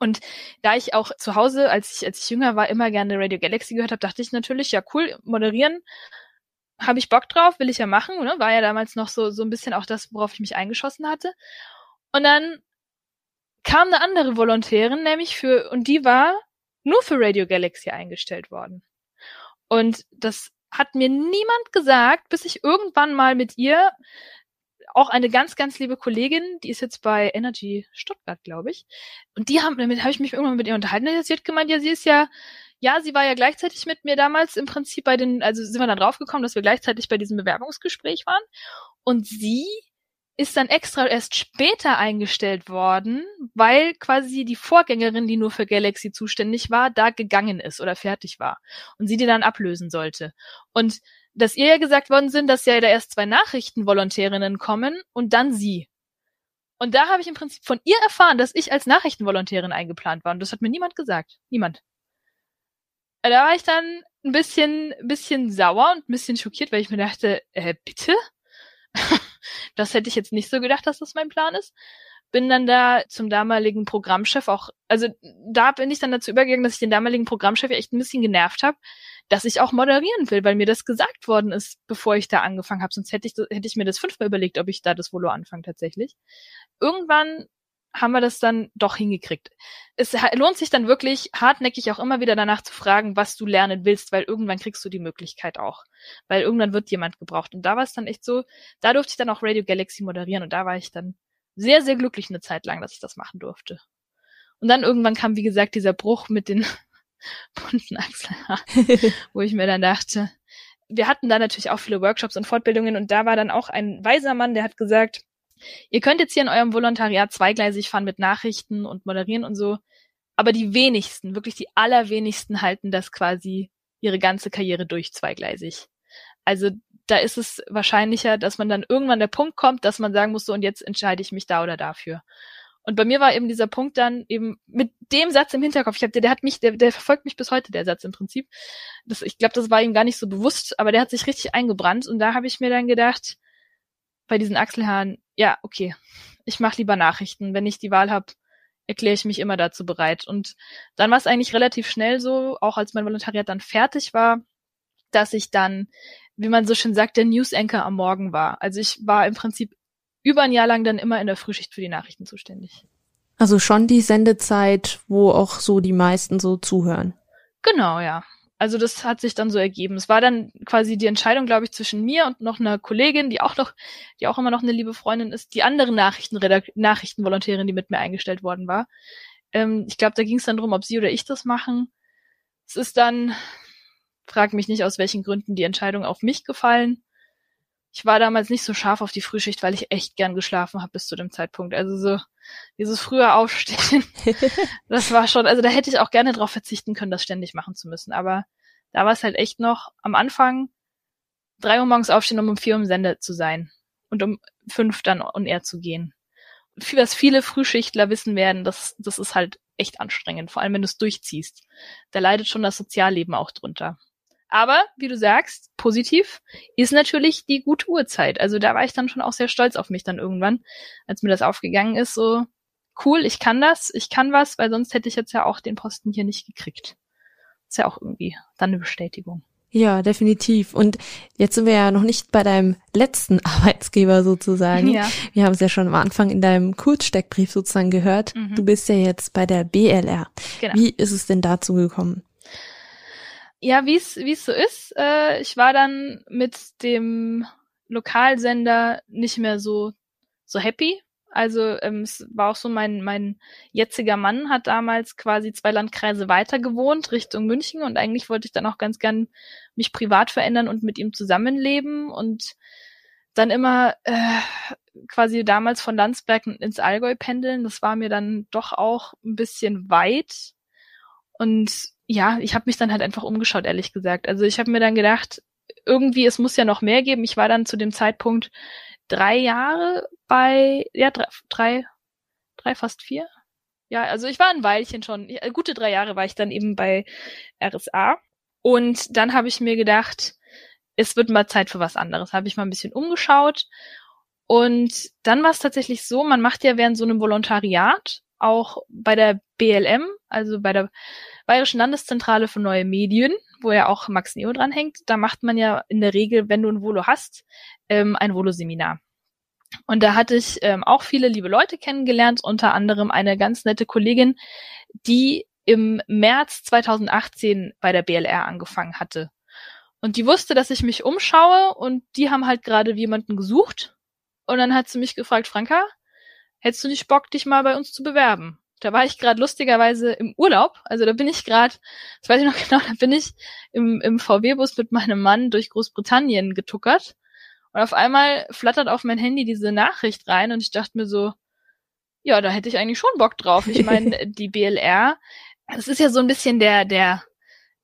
Und da ich auch zu Hause, als ich, als ich jünger war, immer gerne Radio Galaxy gehört habe, dachte ich natürlich, ja cool, moderieren habe ich Bock drauf, will ich ja machen, ne? War ja damals noch so, so ein bisschen auch das, worauf ich mich eingeschossen hatte. Und dann kam eine andere Volontärin, nämlich für, und die war nur für Radio Galaxy eingestellt worden. Und das hat mir niemand gesagt, bis ich irgendwann mal mit ihr, auch eine ganz, ganz liebe Kollegin, die ist jetzt bei Energy Stuttgart, glaube ich. Und die haben, damit habe ich mich irgendwann mit ihr unterhalten. Sie hat gemeint, ja, sie ist ja ja, sie war ja gleichzeitig mit mir damals im Prinzip bei den, also sind wir dann draufgekommen, dass wir gleichzeitig bei diesem Bewerbungsgespräch waren. Und sie ist dann extra erst später eingestellt worden, weil quasi die Vorgängerin, die nur für Galaxy zuständig war, da gegangen ist oder fertig war und sie die dann ablösen sollte. Und dass ihr ja gesagt worden sind, dass ja da erst zwei Nachrichtenvolontärinnen kommen und dann sie. Und da habe ich im Prinzip von ihr erfahren, dass ich als Nachrichtenvolontärin eingeplant war. Und das hat mir niemand gesagt. Niemand da war ich dann ein bisschen, bisschen sauer und ein bisschen schockiert, weil ich mir dachte, äh, bitte? das hätte ich jetzt nicht so gedacht, dass das mein Plan ist. Bin dann da zum damaligen Programmchef auch, also da bin ich dann dazu übergegangen, dass ich den damaligen Programmchef echt ein bisschen genervt habe, dass ich auch moderieren will, weil mir das gesagt worden ist, bevor ich da angefangen habe. Sonst hätte ich, hätte ich mir das fünfmal überlegt, ob ich da das Volo anfange tatsächlich. Irgendwann haben wir das dann doch hingekriegt. Es lohnt sich dann wirklich hartnäckig auch immer wieder danach zu fragen, was du lernen willst, weil irgendwann kriegst du die Möglichkeit auch. Weil irgendwann wird jemand gebraucht. Und da war es dann echt so, da durfte ich dann auch Radio Galaxy moderieren und da war ich dann sehr, sehr glücklich eine Zeit lang, dass ich das machen durfte. Und dann irgendwann kam, wie gesagt, dieser Bruch mit den bunten Achselhaaren, wo ich mir dann dachte, wir hatten da natürlich auch viele Workshops und Fortbildungen und da war dann auch ein weiser Mann, der hat gesagt, Ihr könnt jetzt hier in eurem Volontariat zweigleisig fahren mit Nachrichten und moderieren und so, aber die wenigsten, wirklich die allerwenigsten halten das quasi ihre ganze Karriere durch zweigleisig. Also da ist es wahrscheinlicher, dass man dann irgendwann der Punkt kommt, dass man sagen muss, so und jetzt entscheide ich mich da oder dafür. Und bei mir war eben dieser Punkt dann eben mit dem Satz im Hinterkopf. Ich hab, der, der hat mich, der, der verfolgt mich bis heute, der Satz im Prinzip. Das, ich glaube, das war ihm gar nicht so bewusst, aber der hat sich richtig eingebrannt. Und da habe ich mir dann gedacht, bei diesen Achselhaaren, ja, okay, ich mache lieber Nachrichten. Wenn ich die Wahl habe, erkläre ich mich immer dazu bereit. Und dann war es eigentlich relativ schnell so, auch als mein Volontariat dann fertig war, dass ich dann, wie man so schön sagt, der News Anchor am Morgen war. Also ich war im Prinzip über ein Jahr lang dann immer in der Frühschicht für die Nachrichten zuständig. Also schon die Sendezeit, wo auch so die meisten so zuhören. Genau, ja also das hat sich dann so ergeben. Es war dann quasi die Entscheidung, glaube ich, zwischen mir und noch einer Kollegin, die auch noch, die auch immer noch eine liebe Freundin ist, die andere Nachrichtenredakt Nachrichtenvolontärin, die mit mir eingestellt worden war. Ähm, ich glaube, da ging es dann drum, ob sie oder ich das machen. Es ist dann, frag mich nicht, aus welchen Gründen die Entscheidung auf mich gefallen. Ich war damals nicht so scharf auf die Frühschicht, weil ich echt gern geschlafen habe bis zu dem Zeitpunkt. Also so dieses frühe Aufstehen, das war schon, also da hätte ich auch gerne drauf verzichten können, das ständig machen zu müssen. Aber da war es halt echt noch am Anfang drei Uhr morgens aufstehen, um um vier Uhr im Sende zu sein und um fünf dann on air zu gehen. Was viele Frühschichtler wissen werden, das, das ist halt echt anstrengend, vor allem wenn du es durchziehst. Da leidet schon das Sozialleben auch drunter. Aber, wie du sagst, positiv ist natürlich die gute Uhrzeit. Also da war ich dann schon auch sehr stolz auf mich dann irgendwann, als mir das aufgegangen ist, so cool, ich kann das, ich kann was, weil sonst hätte ich jetzt ja auch den Posten hier nicht gekriegt. Ist ja auch irgendwie dann eine Bestätigung. Ja, definitiv. Und jetzt sind wir ja noch nicht bei deinem letzten Arbeitsgeber sozusagen. Ja. Wir haben es ja schon am Anfang in deinem Kurzsteckbrief sozusagen gehört. Mhm. Du bist ja jetzt bei der BLR. Genau. Wie ist es denn dazu gekommen? Ja, wie es so ist. Äh, ich war dann mit dem Lokalsender nicht mehr so so happy, also ähm, es war auch so, mein, mein jetziger Mann hat damals quasi zwei Landkreise weiter gewohnt, Richtung München. Und eigentlich wollte ich dann auch ganz gern mich privat verändern und mit ihm zusammenleben. Und dann immer äh, quasi damals von Landsberg ins Allgäu pendeln. Das war mir dann doch auch ein bisschen weit. Und ja, ich habe mich dann halt einfach umgeschaut, ehrlich gesagt. Also ich habe mir dann gedacht, irgendwie, es muss ja noch mehr geben. Ich war dann zu dem Zeitpunkt drei Jahre bei, ja, drei, drei, drei fast vier. Ja, also ich war ein Weilchen schon. Gute drei Jahre war ich dann eben bei RSA. Und dann habe ich mir gedacht, es wird mal Zeit für was anderes. Habe ich mal ein bisschen umgeschaut. Und dann war es tatsächlich so, man macht ja während so einem Volontariat auch bei der BLM, also bei der Bayerischen Landeszentrale für neue Medien, wo ja auch Max Neo dran hängt, da macht man ja in der Regel, wenn du ein Volo hast, ähm, ein Volo-Seminar. Und da hatte ich ähm, auch viele liebe Leute kennengelernt, unter anderem eine ganz nette Kollegin, die im März 2018 bei der BLR angefangen hatte. Und die wusste, dass ich mich umschaue und die haben halt gerade jemanden gesucht. Und dann hat sie mich gefragt, Franka, hättest du nicht Bock, dich mal bei uns zu bewerben? Da war ich gerade lustigerweise im Urlaub. Also da bin ich gerade, das weiß ich noch genau, da bin ich im, im VW-Bus mit meinem Mann durch Großbritannien getuckert. Und auf einmal flattert auf mein Handy diese Nachricht rein und ich dachte mir so, ja, da hätte ich eigentlich schon Bock drauf. Ich meine, die BLR, das ist ja so ein bisschen der, der,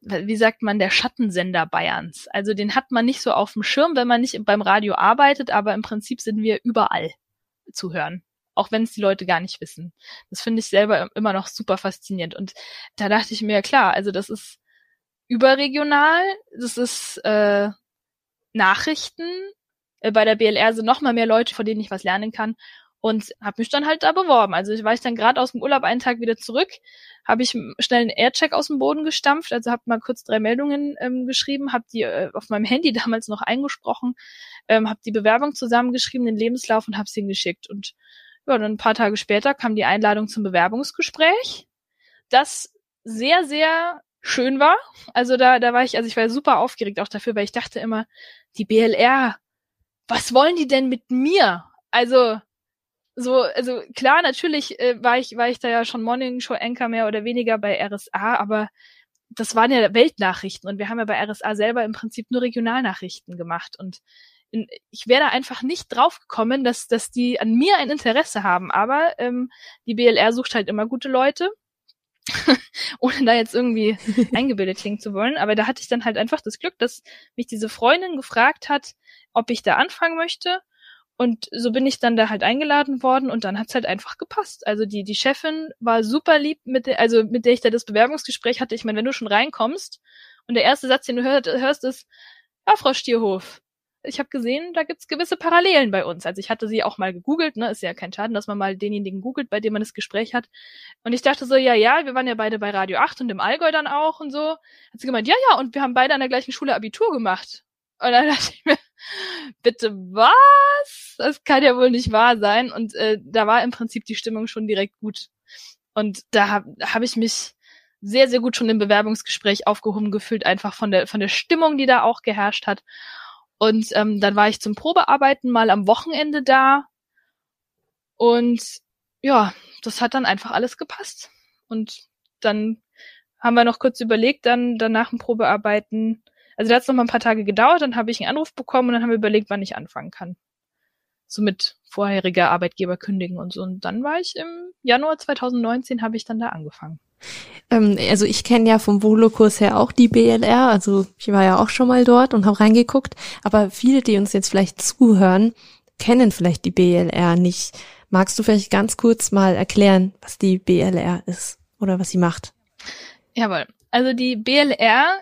wie sagt man, der Schattensender Bayerns. Also den hat man nicht so auf dem Schirm, wenn man nicht beim Radio arbeitet, aber im Prinzip sind wir überall zu hören auch wenn es die Leute gar nicht wissen. Das finde ich selber immer noch super faszinierend. Und da dachte ich mir, klar, also das ist überregional, das ist äh, Nachrichten. Äh, bei der BLR sind noch mal mehr Leute, von denen ich was lernen kann. Und habe mich dann halt da beworben. Also ich war ich dann gerade aus dem Urlaub einen Tag wieder zurück, habe ich schnell einen Aircheck aus dem Boden gestampft, also habe mal kurz drei Meldungen ähm, geschrieben, habe die äh, auf meinem Handy damals noch eingesprochen, ähm, habe die Bewerbung zusammengeschrieben, den Lebenslauf und habe sie hingeschickt. Und ja, dann ein paar Tage später kam die Einladung zum Bewerbungsgespräch, das sehr, sehr schön war. Also da, da war ich, also ich war super aufgeregt auch dafür, weil ich dachte immer, die BLR, was wollen die denn mit mir? Also, so, also klar, natürlich äh, war ich, war ich da ja schon Morning Show Anchor mehr oder weniger bei RSA, aber das waren ja Weltnachrichten und wir haben ja bei RSA selber im Prinzip nur Regionalnachrichten gemacht und ich wäre da einfach nicht drauf gekommen, dass, dass die an mir ein Interesse haben. Aber ähm, die BLR sucht halt immer gute Leute. ohne da jetzt irgendwie eingebildet klingen zu wollen. Aber da hatte ich dann halt einfach das Glück, dass mich diese Freundin gefragt hat, ob ich da anfangen möchte. Und so bin ich dann da halt eingeladen worden und dann hat's halt einfach gepasst. Also die, die Chefin war super lieb, mit der, also mit der ich da das Bewerbungsgespräch hatte. Ich meine, wenn du schon reinkommst und der erste Satz, den du hörst, hörst ist, ja, Frau Stierhof, ich habe gesehen, da gibt's gewisse Parallelen bei uns. Also ich hatte sie auch mal gegoogelt, ne, ist ja kein Schaden, dass man mal denjenigen googelt, bei dem man das Gespräch hat. Und ich dachte so, ja, ja, wir waren ja beide bei Radio 8 und im Allgäu dann auch und so. Hat sie gemeint, ja, ja, und wir haben beide an der gleichen Schule Abitur gemacht. Und dann dachte ich mir, bitte was? Das kann ja wohl nicht wahr sein. Und äh, da war im Prinzip die Stimmung schon direkt gut. Und da habe hab ich mich sehr, sehr gut schon im Bewerbungsgespräch aufgehoben gefühlt, einfach von der, von der Stimmung, die da auch geherrscht hat. Und ähm, dann war ich zum Probearbeiten mal am Wochenende da. Und ja, das hat dann einfach alles gepasst. Und dann haben wir noch kurz überlegt, dann danach ein Probearbeiten. Also da hat es noch mal ein paar Tage gedauert, dann habe ich einen Anruf bekommen und dann haben wir überlegt, wann ich anfangen kann. So mit vorheriger Arbeitgeber kündigen und so. Und dann war ich im Januar 2019, habe ich dann da angefangen. Ähm, also ich kenne ja vom Volokurs her auch die BLR, also ich war ja auch schon mal dort und habe reingeguckt, aber viele, die uns jetzt vielleicht zuhören, kennen vielleicht die BLR nicht. Magst du vielleicht ganz kurz mal erklären, was die BLR ist oder was sie macht? Jawohl. Also die BLR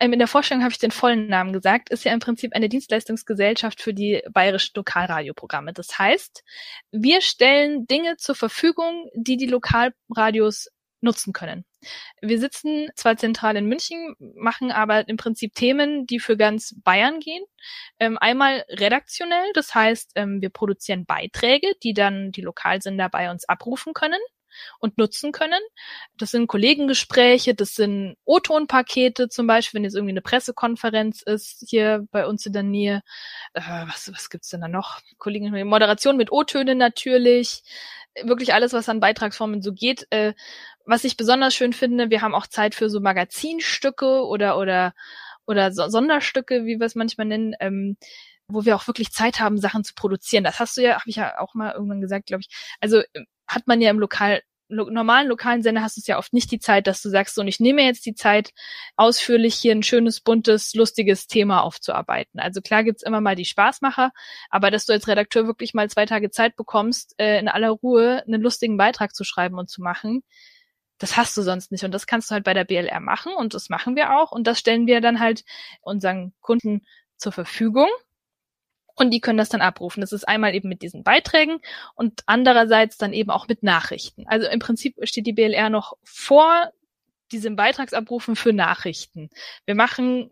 ähm, in der Vorstellung habe ich den vollen Namen gesagt, ist ja im Prinzip eine Dienstleistungsgesellschaft für die bayerischen Lokalradioprogramme. Das heißt, wir stellen Dinge zur Verfügung, die die Lokalradios nutzen können. Wir sitzen zwar zentral in München, machen aber im Prinzip Themen, die für ganz Bayern gehen. Ähm, einmal redaktionell, das heißt, ähm, wir produzieren Beiträge, die dann die Lokalsender bei uns abrufen können und nutzen können. Das sind Kollegengespräche, das sind O-Ton-Pakete zum Beispiel, wenn jetzt irgendwie eine Pressekonferenz ist, hier bei uns in der Nähe. Äh, was, was gibt's denn da noch? Kollegen, Moderation mit O-Tönen natürlich. Wirklich alles, was an Beitragsformen so geht. Äh, was ich besonders schön finde, wir haben auch Zeit für so Magazinstücke oder, oder, oder so Sonderstücke, wie wir es manchmal nennen. Ähm, wo wir auch wirklich Zeit haben, Sachen zu produzieren. Das hast du ja, habe ich ja auch mal irgendwann gesagt, glaube ich. Also hat man ja im Lokal lo normalen lokalen Sender hast du es ja oft nicht die Zeit, dass du sagst, so, und ich nehme jetzt die Zeit, ausführlich hier ein schönes, buntes, lustiges Thema aufzuarbeiten. Also klar gibt's immer mal die Spaßmacher, aber dass du als Redakteur wirklich mal zwei Tage Zeit bekommst, äh, in aller Ruhe einen lustigen Beitrag zu schreiben und zu machen, das hast du sonst nicht. Und das kannst du halt bei der BLR machen und das machen wir auch. Und das stellen wir dann halt unseren Kunden zur Verfügung und die können das dann abrufen. Das ist einmal eben mit diesen Beiträgen und andererseits dann eben auch mit Nachrichten. Also im Prinzip steht die BLR noch vor diesem Beitragsabrufen für Nachrichten. Wir machen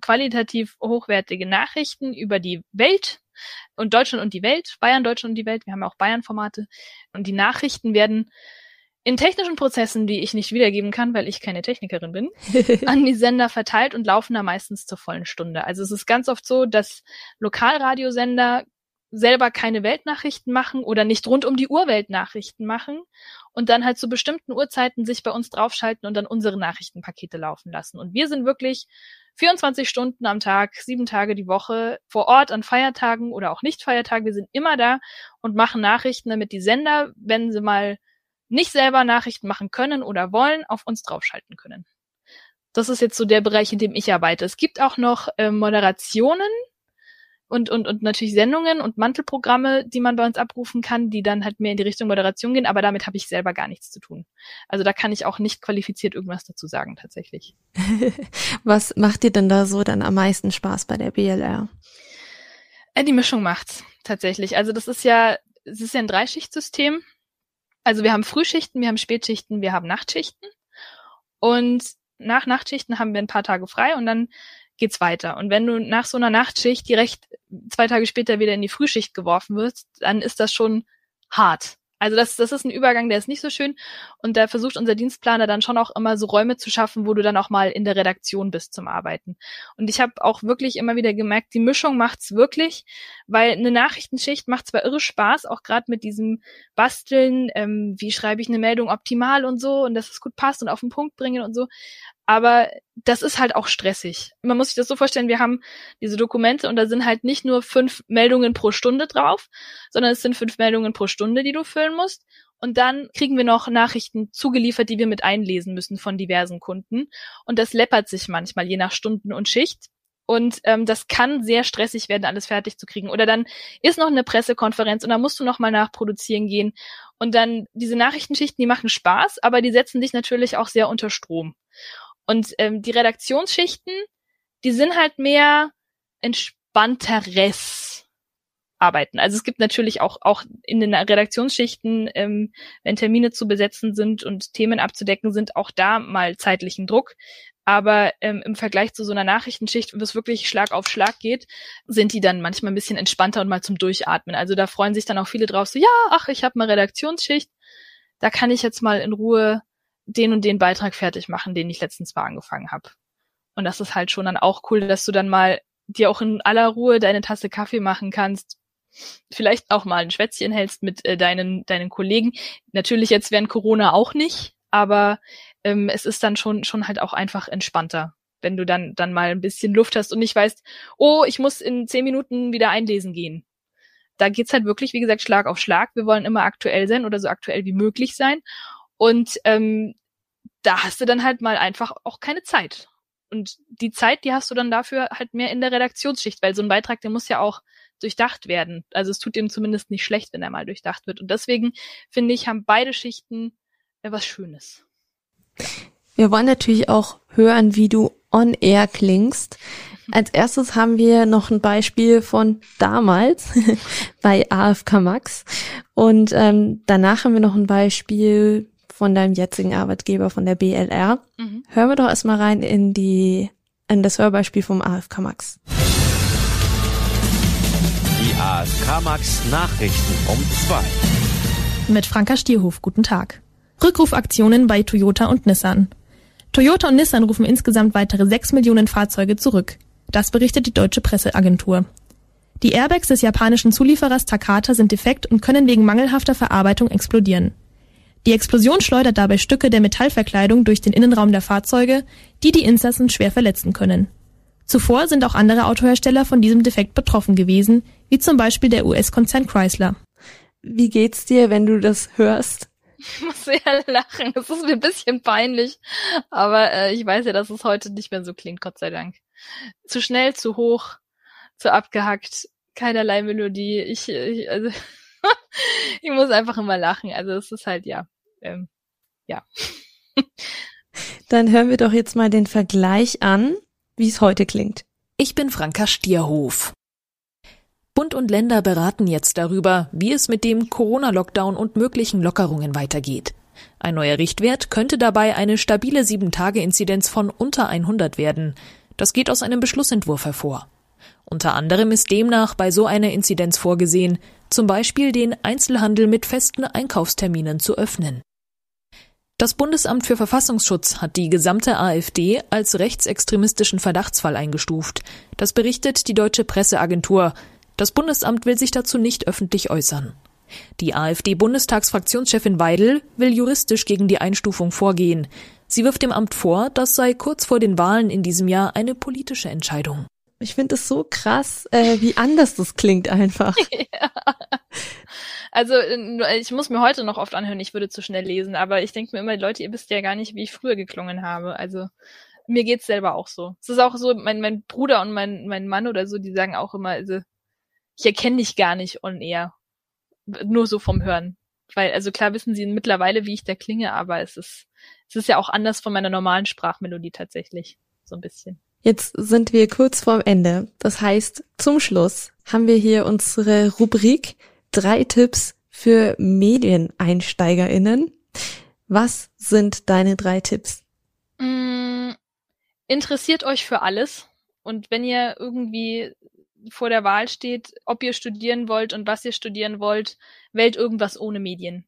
qualitativ hochwertige Nachrichten über die Welt und Deutschland und die Welt, Bayern, Deutschland und die Welt. Wir haben auch Bayern-Formate und die Nachrichten werden in technischen Prozessen, die ich nicht wiedergeben kann, weil ich keine Technikerin bin, an die Sender verteilt und laufen da meistens zur vollen Stunde. Also es ist ganz oft so, dass Lokalradiosender selber keine Weltnachrichten machen oder nicht rund um die Uhr Weltnachrichten machen und dann halt zu bestimmten Uhrzeiten sich bei uns draufschalten und dann unsere Nachrichtenpakete laufen lassen. Und wir sind wirklich 24 Stunden am Tag, sieben Tage die Woche vor Ort an Feiertagen oder auch nicht Feiertagen. Wir sind immer da und machen Nachrichten, damit die Sender, wenn sie mal nicht selber Nachrichten machen können oder wollen, auf uns draufschalten können. Das ist jetzt so der Bereich, in dem ich arbeite. Es gibt auch noch äh, Moderationen und, und, und natürlich Sendungen und Mantelprogramme, die man bei uns abrufen kann, die dann halt mehr in die Richtung Moderation gehen, aber damit habe ich selber gar nichts zu tun. Also da kann ich auch nicht qualifiziert irgendwas dazu sagen, tatsächlich. Was macht dir denn da so dann am meisten Spaß bei der BLR? Äh, die Mischung macht's tatsächlich. Also das ist ja, es ist ja ein Dreischichtsystem. Also wir haben Frühschichten, wir haben Spätschichten, wir haben Nachtschichten. Und nach Nachtschichten haben wir ein paar Tage frei und dann geht's weiter. Und wenn du nach so einer Nachtschicht direkt zwei Tage später wieder in die Frühschicht geworfen wirst, dann ist das schon hart. Also das, das ist ein Übergang, der ist nicht so schön. Und da versucht unser Dienstplaner dann schon auch immer so Räume zu schaffen, wo du dann auch mal in der Redaktion bist zum Arbeiten. Und ich habe auch wirklich immer wieder gemerkt, die Mischung macht's wirklich, weil eine Nachrichtenschicht macht zwar irre Spaß, auch gerade mit diesem Basteln, ähm, wie schreibe ich eine Meldung optimal und so und dass es gut passt und auf den Punkt bringen und so. Aber das ist halt auch stressig. Man muss sich das so vorstellen, wir haben diese Dokumente und da sind halt nicht nur fünf Meldungen pro Stunde drauf, sondern es sind fünf Meldungen pro Stunde, die du füllen musst. Und dann kriegen wir noch Nachrichten zugeliefert, die wir mit einlesen müssen von diversen Kunden. Und das läppert sich manchmal, je nach Stunden und Schicht. Und ähm, das kann sehr stressig werden, alles fertig zu kriegen. Oder dann ist noch eine Pressekonferenz und dann musst du noch mal nachproduzieren gehen. Und dann diese Nachrichtenschichten, die machen Spaß, aber die setzen dich natürlich auch sehr unter Strom. Und ähm, die Redaktionsschichten, die sind halt mehr entspannteres arbeiten. Also es gibt natürlich auch auch in den Redaktionsschichten, ähm, wenn Termine zu besetzen sind und Themen abzudecken sind, auch da mal zeitlichen Druck. Aber ähm, im Vergleich zu so einer Nachrichtenschicht, wo es wirklich Schlag auf Schlag geht, sind die dann manchmal ein bisschen entspannter und mal zum Durchatmen. Also da freuen sich dann auch viele drauf, so ja, ach, ich habe mal Redaktionsschicht, da kann ich jetzt mal in Ruhe den und den Beitrag fertig machen, den ich letztens mal angefangen habe. Und das ist halt schon dann auch cool, dass du dann mal dir auch in aller Ruhe deine Tasse Kaffee machen kannst, vielleicht auch mal ein Schwätzchen hältst mit äh, deinen deinen Kollegen. Natürlich jetzt während Corona auch nicht, aber ähm, es ist dann schon schon halt auch einfach entspannter, wenn du dann dann mal ein bisschen Luft hast und nicht weißt, oh, ich muss in zehn Minuten wieder einlesen gehen. Da geht's halt wirklich, wie gesagt, Schlag auf Schlag. Wir wollen immer aktuell sein oder so aktuell wie möglich sein. Und ähm, da hast du dann halt mal einfach auch keine Zeit. Und die Zeit, die hast du dann dafür halt mehr in der Redaktionsschicht, weil so ein Beitrag, der muss ja auch durchdacht werden. Also es tut ihm zumindest nicht schlecht, wenn er mal durchdacht wird. Und deswegen finde ich, haben beide Schichten was Schönes. Wir wollen natürlich auch hören, wie du on air klingst. Als erstes haben wir noch ein Beispiel von damals bei AFK Max. Und ähm, danach haben wir noch ein Beispiel von deinem jetzigen Arbeitgeber von der BLR. Mhm. Hören wir doch erstmal rein in die in das Hörbeispiel vom AFK Max. Die AFK Max Nachrichten um zwei. Mit Franka Stierhof, guten Tag. Rückrufaktionen bei Toyota und Nissan. Toyota und Nissan rufen insgesamt weitere 6 Millionen Fahrzeuge zurück. Das berichtet die deutsche Presseagentur. Die Airbags des japanischen Zulieferers Takata sind defekt und können wegen mangelhafter Verarbeitung explodieren. Die Explosion schleudert dabei Stücke der Metallverkleidung durch den Innenraum der Fahrzeuge, die die Insassen schwer verletzen können. Zuvor sind auch andere Autohersteller von diesem Defekt betroffen gewesen, wie zum Beispiel der US-Konzern Chrysler. Wie geht's dir, wenn du das hörst? Ich muss sehr lachen. Es ist mir ein bisschen peinlich. Aber äh, ich weiß ja, dass es heute nicht mehr so klingt, Gott sei Dank. Zu schnell, zu hoch, zu abgehackt, keinerlei Melodie. Ich, ich also ich muss einfach immer lachen. Also es ist halt, ja. Ähm, ja. Dann hören wir doch jetzt mal den Vergleich an, wie es heute klingt. Ich bin Franka Stierhof. Bund und Länder beraten jetzt darüber, wie es mit dem Corona-Lockdown und möglichen Lockerungen weitergeht. Ein neuer Richtwert könnte dabei eine stabile 7-Tage-Inzidenz von unter 100 werden. Das geht aus einem Beschlussentwurf hervor. Unter anderem ist demnach bei so einer Inzidenz vorgesehen, zum Beispiel den Einzelhandel mit festen Einkaufsterminen zu öffnen. Das Bundesamt für Verfassungsschutz hat die gesamte AfD als rechtsextremistischen Verdachtsfall eingestuft. Das berichtet die deutsche Presseagentur. Das Bundesamt will sich dazu nicht öffentlich äußern. Die AfD-Bundestagsfraktionschefin Weidel will juristisch gegen die Einstufung vorgehen. Sie wirft dem Amt vor, das sei kurz vor den Wahlen in diesem Jahr eine politische Entscheidung. Ich finde es so krass, äh, wie anders das klingt einfach. ja. Also ich muss mir heute noch oft anhören, ich würde zu schnell lesen, aber ich denke mir immer, Leute, ihr wisst ja gar nicht, wie ich früher geklungen habe. Also mir geht's selber auch so. Es ist auch so, mein, mein Bruder und mein, mein Mann oder so, die sagen auch immer, also ich erkenne dich gar nicht on air. Nur so vom Hören. Weil, also klar wissen sie mittlerweile, wie ich da klinge, aber es ist, es ist ja auch anders von meiner normalen Sprachmelodie tatsächlich. So ein bisschen. Jetzt sind wir kurz vorm Ende. Das heißt, zum Schluss haben wir hier unsere Rubrik drei Tipps für MedieneinsteigerInnen. Was sind deine drei Tipps? Mm, interessiert euch für alles. Und wenn ihr irgendwie vor der Wahl steht, ob ihr studieren wollt und was ihr studieren wollt, wählt irgendwas ohne Medien.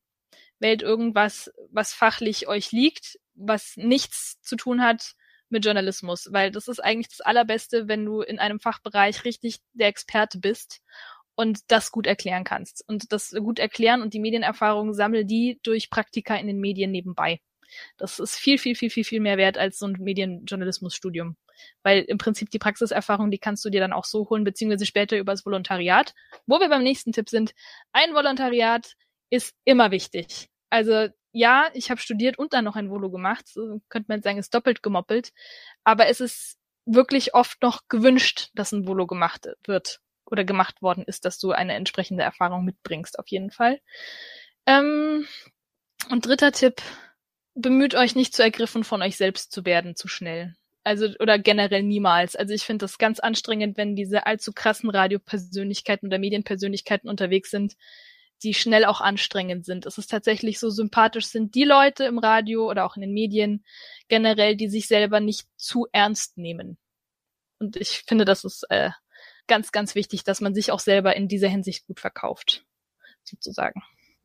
Wählt irgendwas, was fachlich euch liegt, was nichts zu tun hat mit Journalismus, weil das ist eigentlich das Allerbeste, wenn du in einem Fachbereich richtig der Experte bist und das gut erklären kannst. Und das gut erklären und die Medienerfahrung sammel die durch Praktika in den Medien nebenbei. Das ist viel, viel, viel, viel, viel mehr wert als so ein Medienjournalismusstudium. Weil im Prinzip die Praxiserfahrung, die kannst du dir dann auch so holen, beziehungsweise später übers Volontariat. Wo wir beim nächsten Tipp sind, ein Volontariat ist immer wichtig. Also ja, ich habe studiert und dann noch ein Volo gemacht. So könnte man sagen, ist doppelt gemoppelt. Aber es ist wirklich oft noch gewünscht, dass ein Volo gemacht wird oder gemacht worden ist, dass du eine entsprechende Erfahrung mitbringst, auf jeden Fall. Ähm, und dritter Tipp, bemüht euch nicht zu ergriffen von euch selbst zu werden, zu schnell. Also, oder generell niemals. Also ich finde das ganz anstrengend, wenn diese allzu krassen Radiopersönlichkeiten oder Medienpersönlichkeiten unterwegs sind, die schnell auch anstrengend sind. Es ist tatsächlich so sympathisch sind die Leute im Radio oder auch in den Medien generell, die sich selber nicht zu ernst nehmen. Und ich finde, das ist äh, ganz, ganz wichtig, dass man sich auch selber in dieser Hinsicht gut verkauft, sozusagen.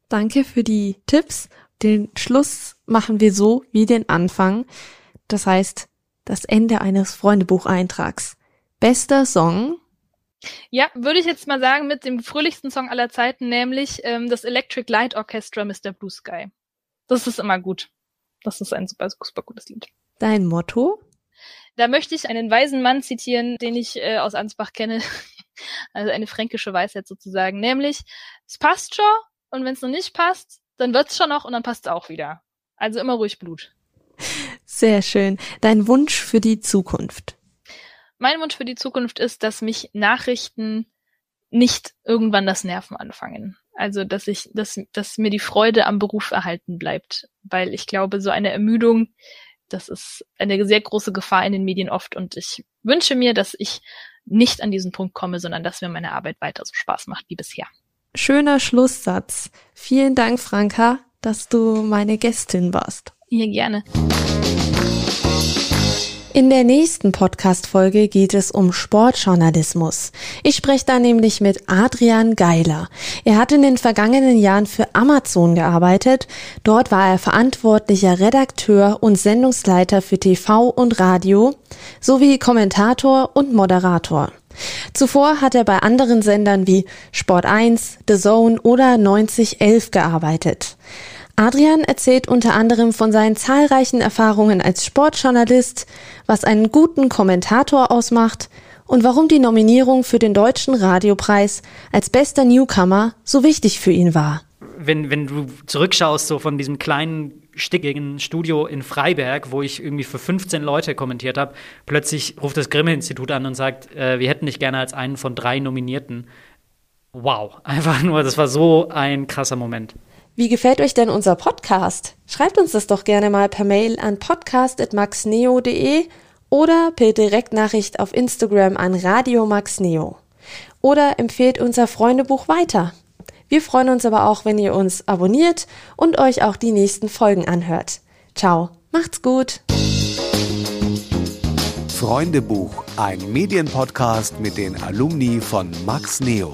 Danke für die Tipps. Den Schluss machen wir so wie den Anfang. Das heißt, das Ende eines Freundebucheintrags. Bester Song ja, würde ich jetzt mal sagen, mit dem fröhlichsten Song aller Zeiten, nämlich ähm, das Electric Light Orchestra Mr. Blue Sky. Das ist immer gut. Das ist ein super, super gutes Lied. Dein Motto? Da möchte ich einen weisen Mann zitieren, den ich äh, aus Ansbach kenne. also eine fränkische Weisheit sozusagen. Nämlich, es passt schon und wenn es noch nicht passt, dann wird's schon noch und dann passt es auch wieder. Also immer ruhig Blut. Sehr schön. Dein Wunsch für die Zukunft? Mein Wunsch für die Zukunft ist, dass mich Nachrichten nicht irgendwann das Nerven anfangen. Also, dass ich, dass, dass mir die Freude am Beruf erhalten bleibt. Weil ich glaube, so eine Ermüdung, Das ist eine sehr große Gefahr in den Medien oft und ich wünsche mir, dass ich nicht an diesen Punkt komme, sondern dass mir meine Arbeit weiter so Spaß macht wie bisher. Schöner Schlusssatz. Vielen Dank, Franka, dass du meine Gästin warst. Ja, gerne. In der nächsten Podcast-Folge geht es um Sportjournalismus. Ich spreche da nämlich mit Adrian Geiler. Er hat in den vergangenen Jahren für Amazon gearbeitet. Dort war er verantwortlicher Redakteur und Sendungsleiter für TV und Radio sowie Kommentator und Moderator. Zuvor hat er bei anderen Sendern wie Sport 1, The Zone oder 9011 gearbeitet. Adrian erzählt unter anderem von seinen zahlreichen Erfahrungen als Sportjournalist, was einen guten Kommentator ausmacht und warum die Nominierung für den Deutschen Radiopreis als bester Newcomer so wichtig für ihn war. Wenn, wenn du zurückschaust, so von diesem kleinen stickigen Studio in Freiberg, wo ich irgendwie für 15 Leute kommentiert habe, plötzlich ruft das Grimme-Institut an und sagt, äh, wir hätten dich gerne als einen von drei Nominierten. Wow, einfach nur, das war so ein krasser Moment. Wie gefällt euch denn unser Podcast? Schreibt uns das doch gerne mal per Mail an podcast.maxneo.de oder per Direktnachricht auf Instagram an Radio Maxneo. Oder empfehlt unser Freundebuch weiter. Wir freuen uns aber auch, wenn ihr uns abonniert und euch auch die nächsten Folgen anhört. Ciao, macht's gut. Freundebuch, ein Medienpodcast mit den Alumni von Max Neo.